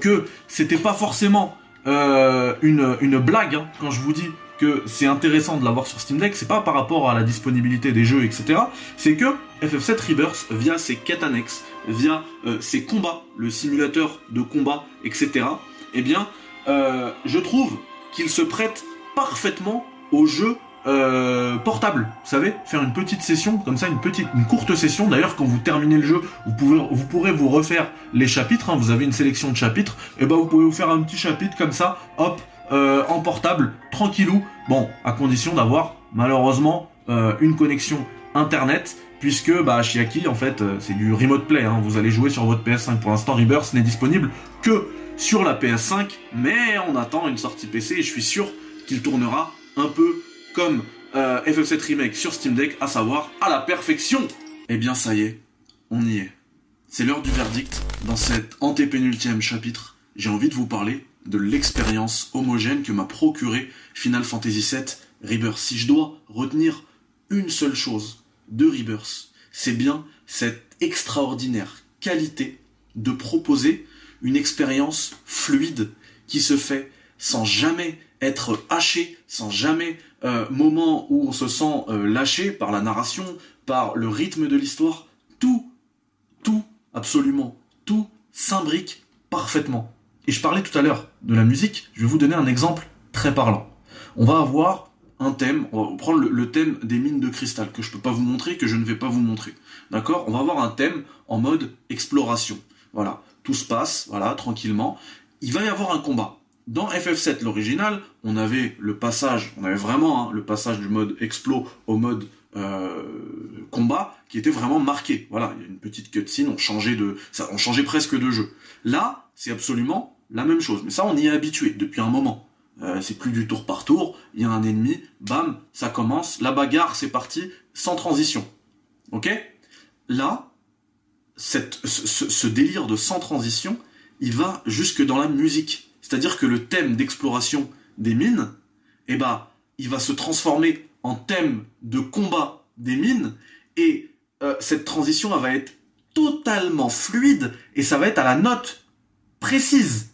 que c'était pas forcément euh, une, une blague hein, quand je vous dis que c'est intéressant de l'avoir sur Steam Deck, c'est pas par rapport à la disponibilité des jeux, etc. C'est que FF7 Rebirth, via ses quêtes annexes, via euh, ses combats, le simulateur de combat, etc. Eh bien, euh, je trouve qu'il se prête parfaitement aux jeux euh, portable, vous savez, faire une petite session, comme ça, une petite, une courte session. D'ailleurs, quand vous terminez le jeu, vous pouvez, vous pourrez vous refaire les chapitres. Hein. vous avez une sélection de chapitres, et ben vous pouvez vous faire un petit chapitre comme ça, hop, en portable, tranquillou. Bon, à condition d'avoir malheureusement euh, une connexion internet, puisque bah Shiaki en fait euh, c'est du remote play. Hein. vous allez jouer sur votre PS5. Pour l'instant, Rebirth n'est disponible que sur la PS5, mais on attend une sortie PC et je suis sûr qu'il tournera un peu comme euh, FF7 Remake sur Steam Deck, à savoir à la perfection. Eh bien ça y est, on y est. C'est l'heure du verdict. Dans cet antépénultième chapitre, j'ai envie de vous parler de l'expérience homogène que m'a procuré Final Fantasy VII Rebirth. Si je dois retenir une seule chose de Rebirth, c'est bien cette extraordinaire qualité de proposer une expérience fluide qui se fait sans jamais être haché, sans jamais euh, moment où on se sent euh, lâché par la narration, par le rythme de l'histoire, tout, tout, absolument, tout s'imbrique parfaitement. Et je parlais tout à l'heure de la musique, je vais vous donner un exemple très parlant. On va avoir un thème, on va prendre le, thème des mines de cristal, que je peux pas vous montrer, que je ne vais pas vous montrer. D'accord? On va avoir un thème en mode exploration. Voilà, tout se passe, voilà, tranquillement. Il va y avoir un combat. Dans FF7, l'original, on avait le passage, on avait vraiment hein, le passage du mode explo au mode euh, combat qui était vraiment marqué. Voilà, il y a une petite cutscene, on changeait de, on changeait presque de jeu. Là, c'est absolument la même chose. Mais ça, on y est habitué depuis un moment. Euh, c'est plus du tour par tour. Il y a un ennemi, bam, ça commence, la bagarre, c'est parti, sans transition. Ok? Là, ce délire de sans transition, il va jusque dans la musique. C'est-à-dire que le thème d'exploration des mines, eh ben, il va se transformer en thème de combat des mines, et euh, cette transition va être totalement fluide, et ça va être à la note précise.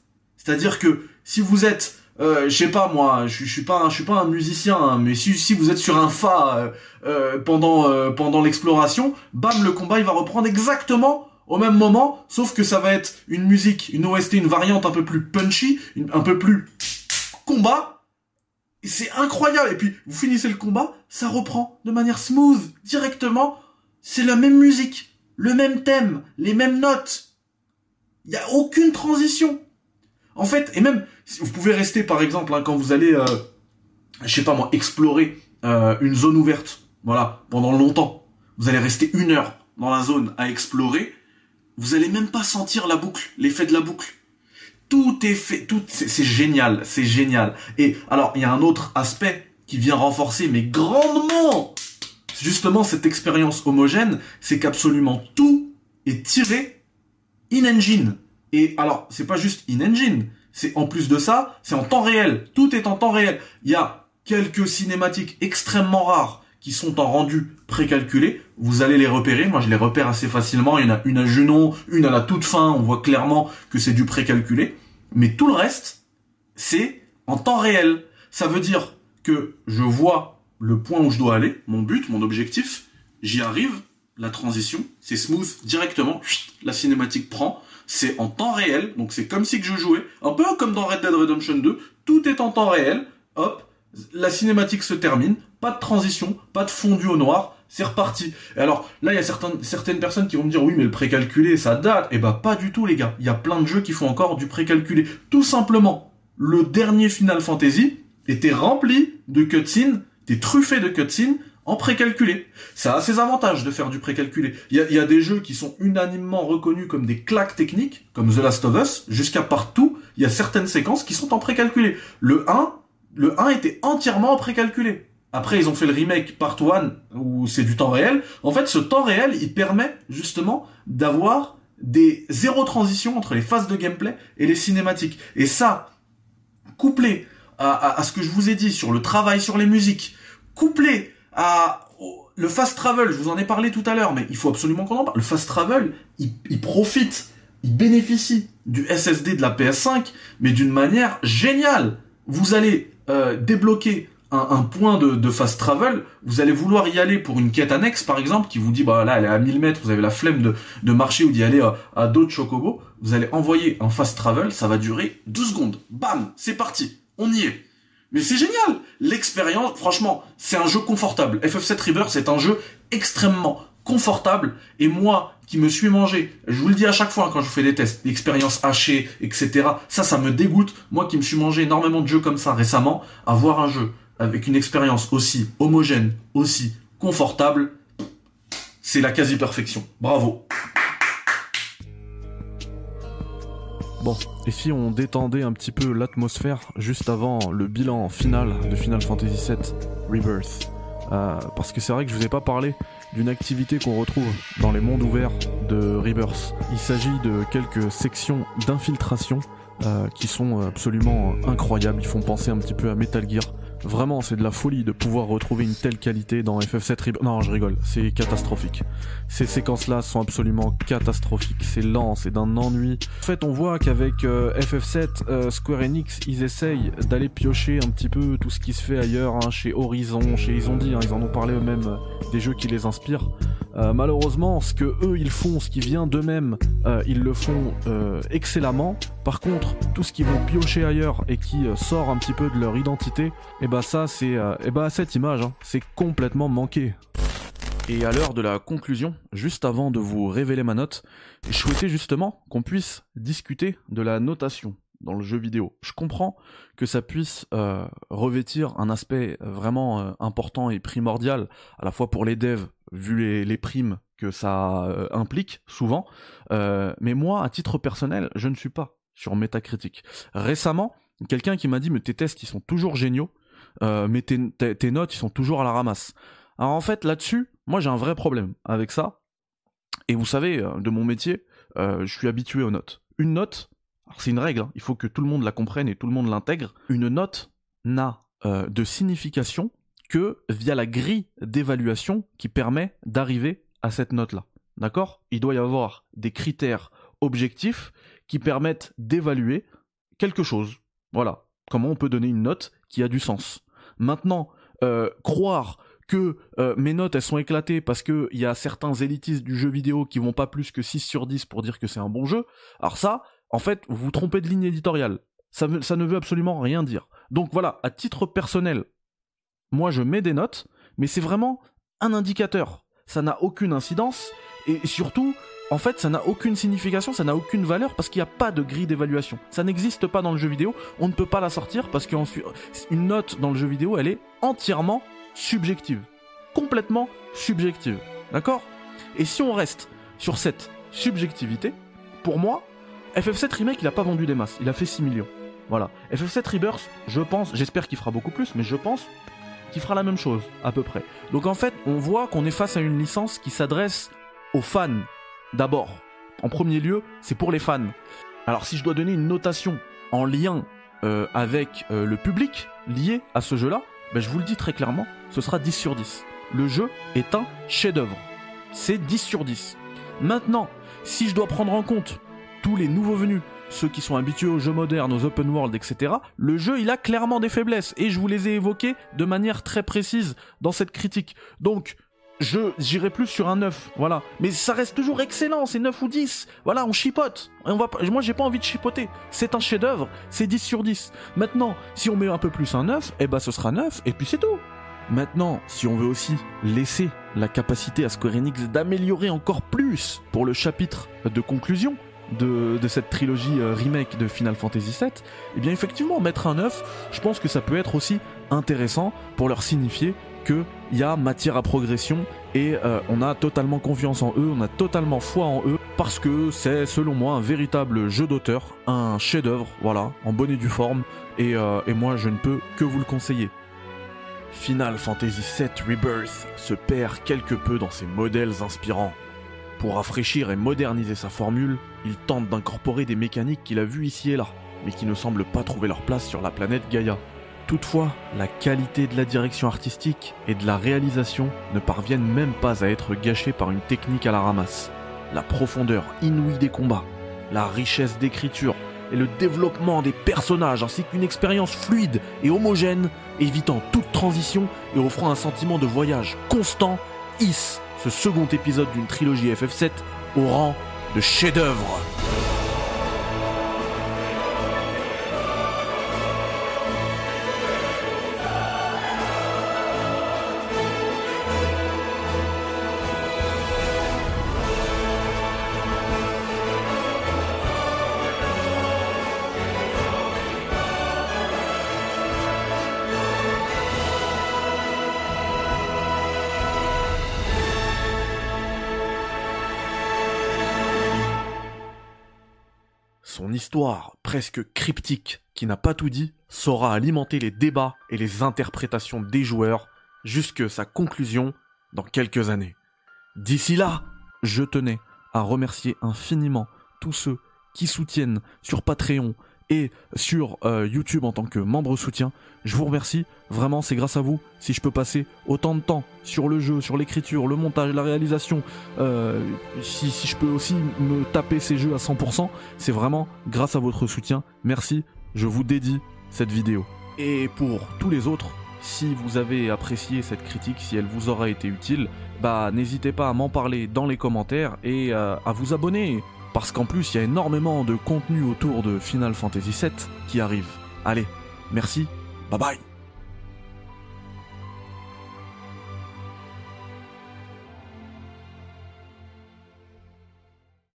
C'est-à-dire que si vous êtes, euh, je sais pas moi, je, suis pas, je suis pas un musicien, hein, mais si, vous êtes sur un fa euh, euh, pendant pendant l'exploration, bam, le combat il va reprendre exactement au même moment, sauf que ça va être une musique, une OST, une variante un peu plus punchy, un peu plus combat. C'est incroyable. Et puis, vous finissez le combat, ça reprend de manière smooth, directement. C'est la même musique, le même thème, les mêmes notes. Il n'y a aucune transition. En fait, et même, vous pouvez rester, par exemple, hein, quand vous allez, euh, je sais pas moi, explorer euh, une zone ouverte, voilà, pendant longtemps. Vous allez rester une heure dans la zone à explorer vous allez même pas sentir la boucle, l'effet de la boucle. Tout est fait, tout, c'est génial, c'est génial. Et alors, il y a un autre aspect qui vient renforcer, mais grandement, justement cette expérience homogène, c'est qu'absolument tout est tiré in-engine. Et alors, c'est pas juste in-engine, c'est en plus de ça, c'est en temps réel. Tout est en temps réel. Il y a quelques cinématiques extrêmement rares qui sont en rendu précalculé, vous allez les repérer. Moi, je les repère assez facilement. Il y en a une à Junon, une à la toute fin. On voit clairement que c'est du précalculé. Mais tout le reste, c'est en temps réel. Ça veut dire que je vois le point où je dois aller, mon but, mon objectif. J'y arrive. La transition, c'est smooth directement. La cinématique prend. C'est en temps réel. Donc c'est comme si que je jouais. Un peu comme dans Red Dead Redemption 2. Tout est en temps réel. Hop. La cinématique se termine pas de transition, pas de fondu au noir, c'est reparti. Et alors, là, il y a certaines, certaines personnes qui vont me dire, oui, mais le précalculé, ça date. Eh bah, pas du tout, les gars. Il y a plein de jeux qui font encore du précalculé. Tout simplement, le dernier Final Fantasy était rempli de cutscenes, des truffés de cutscenes, en précalculé. Ça a ses avantages de faire du précalculé. Il y a, des jeux qui sont unanimement reconnus comme des claques techniques, comme The Last of Us, jusqu'à partout, il y a certaines séquences qui sont en précalculé. Le 1, le 1 était entièrement en précalculé. Après, ils ont fait le remake Part 1 où c'est du temps réel. En fait, ce temps réel, il permet justement d'avoir des zéro transition entre les phases de gameplay et les cinématiques. Et ça, couplé à, ce que je vous ai dit sur le travail sur les musiques, couplé à le fast travel, je vous en ai parlé tout à l'heure, mais il faut absolument qu'on en parle. Le fast travel, il, profite, il bénéficie du SSD de la PS5, mais d'une manière géniale. Vous allez euh, débloquer un, point de, fast travel, vous allez vouloir y aller pour une quête annexe, par exemple, qui vous dit, bah là, elle est à 1000 mètres, vous avez la flemme de, marcher ou d'y aller à, d'autres chocobos, vous allez envoyer un fast travel, ça va durer 12 secondes. Bam, c'est parti, on y est. Mais c'est génial L'expérience, franchement, c'est un jeu confortable. FF7 Rebirth, c'est un jeu extrêmement confortable. Et moi, qui me suis mangé, je vous le dis à chaque fois hein, quand je fais des tests, l'expérience hachée, etc. Ça, ça me dégoûte. Moi qui me suis mangé énormément de jeux comme ça récemment, avoir un jeu avec une expérience aussi homogène, aussi confortable, c'est la quasi-perfection. Bravo. Et si on détendait un petit peu l'atmosphère juste avant le bilan final de Final Fantasy VII Rebirth euh, Parce que c'est vrai que je vous ai pas parlé d'une activité qu'on retrouve dans les mondes ouverts de Rebirth. Il s'agit de quelques sections d'infiltration euh, qui sont absolument incroyables. Ils font penser un petit peu à Metal Gear. Vraiment, c'est de la folie de pouvoir retrouver une telle qualité dans FF7 Rebirth. Non, je rigole, c'est catastrophique. Ces séquences-là sont absolument catastrophiques. C'est lent, c'est d'un ennui. En fait, on voit qu'avec euh, FF7, euh, Square Enix, ils essayent d'aller piocher un petit peu tout ce qui se fait ailleurs, hein, chez Horizon, chez ils ont dit, hein, ils en ont parlé eux-mêmes euh, des jeux qui les inspirent. malheureusement, ce que eux ils font, ce qui vient d'eux-mêmes, ils le font excellemment. Par contre, tout ce qu'ils vont piocher ailleurs et qui sort un petit peu de leur identité, et bah ça c'est, et bah cette image, hein, c'est complètement manqué. Et à l'heure de la conclusion, juste avant de vous révéler ma note, je souhaitais justement qu'on puisse discuter de la notation dans le jeu vidéo. Je comprends que ça puisse euh, revêtir un aspect vraiment euh, important et primordial, à la fois pour les devs, vu les, primes que ça euh, implique souvent, mais moi, à titre personnel, je ne suis pas sur Metacritic. Récemment, quelqu'un qui m'a dit, mais tes tests, ils sont toujours géniaux, mais tes notes, ils sont toujours à la ramasse. Alors en fait, là-dessus, moi, j'ai un vrai problème avec ça. Et vous savez, euh, de mon métier, euh, je suis habitué aux notes. Une note, c'est une règle, hein, il faut que tout le monde la comprenne et tout le monde l'intègre. Une note n'a euh, de signification que via la grille d'évaluation qui permet d'arriver à cette note-là. D'accord? Il doit y avoir des critères objectifs qui permettent d'évaluer quelque chose. Voilà. Comment on peut donner une note qui a du sens. Maintenant, croire que euh, mes notes elles sont éclatées parce que il y a certains élitistes du jeu vidéo qui vont pas plus que 6 sur 10 pour dire que c'est un bon jeu. Alors ça, en fait, vous vous trompez de ligne éditoriale. Ça ne veut absolument rien dire. Donc voilà, à titre personnel, moi je mets des notes, mais c'est vraiment un indicateur. Ça n'a aucune incidence et surtout, en fait, ça n'a aucune signification, ça n'a aucune valeur parce qu'il n'y a pas de grille d'évaluation. Ça n'existe pas dans le jeu vidéo, on ne peut pas la sortir parce qu'une note dans le jeu vidéo, elle est entièrement subjective. Complètement subjective. D'accord? Et si on reste sur cette subjectivité, pour moi, FF7 Remake, il a pas vendu des masses. Il a fait 6 millions. Voilà. FF7 Rebirth, je pense, j'espère qu'il fera beaucoup plus, mais je pense qu'il fera la même chose, à peu près. Donc en fait, on voit qu'on est face à une licence qui s'adresse aux fans, d'abord. En premier lieu, c'est pour les fans. Alors si je dois donner une notation en lien euh, avec euh, le public lié à ce jeu-là, ben, je vous le dis très clairement, ce sera 10 sur 10. Le jeu est un chef-d'œuvre. C'est 10 sur 10. Maintenant, si je dois prendre en compte tous les nouveaux venus, ceux qui sont habitués aux jeux modernes, aux open world, etc., le jeu, il a clairement des faiblesses, et je vous les ai évoquées de manière très précise dans cette critique. Donc, je j'irai plus sur un 9, voilà. Mais ça reste toujours excellent, c'est 9 ou 10. Voilà, on chipote. on va moi j'ai pas envie de chipoter. C'est un chef-d'œuvre, c'est 10 sur 10. Maintenant, si on met un peu plus un 9, eh ben ce sera 9 et puis c'est tout. Maintenant, si on veut aussi laisser la capacité à Square Enix d'améliorer encore plus pour le chapitre de conclusion de, de cette trilogie euh, remake de Final Fantasy VII, eh bien effectivement, mettre un 9, je pense que ça peut être aussi intéressant pour leur signifier qu'il y a matière à progression et euh, on a totalement confiance en eux, on a totalement foi en eux parce que c'est selon moi un véritable jeu d'auteur, un chef-d'œuvre, voilà, en bonne et due forme et, euh, et moi je ne peux que vous le conseiller. Final Fantasy VII Rebirth se perd quelque peu dans ses modèles inspirants. Pour rafraîchir et moderniser sa formule, il tente d'incorporer des mécaniques qu'il a vues ici et là, mais qui ne semblent pas trouver leur place sur la planète Gaïa. Toutefois, la qualité de la direction artistique et de la réalisation ne parviennent même pas à être gâchées par une technique à la ramasse. La profondeur inouïe des combats, la richesse d'écriture et le développement des personnages ainsi qu'une expérience fluide et homogène, évitant toute transition et offrant un sentiment de voyage constant, hisse ce second épisode d'une trilogie FF7 au rang de chef-d'œuvre. Presque cryptique qui n'a pas tout dit saura alimenter les débats et les interprétations des joueurs jusque sa conclusion dans quelques années. D'ici là, je tenais à remercier infiniment tous ceux qui soutiennent sur Patreon et sur euh, YouTube en tant que membre soutien. Je vous remercie, vraiment c'est grâce à vous si je peux passer autant de temps sur le jeu, sur l'écriture, le montage, la réalisation, euh, si, si je peux aussi me taper ces jeux à 100%, c'est vraiment grâce à votre soutien. Merci, je vous dédie cette vidéo. Et pour tous les autres, si vous avez apprécié cette critique, si elle vous aura été utile, bah n'hésitez pas à m'en parler dans les commentaires et euh, à vous abonner parce qu'en plus il y a énormément de contenu autour de Final Fantasy VII qui arrive. Allez, merci, bye bye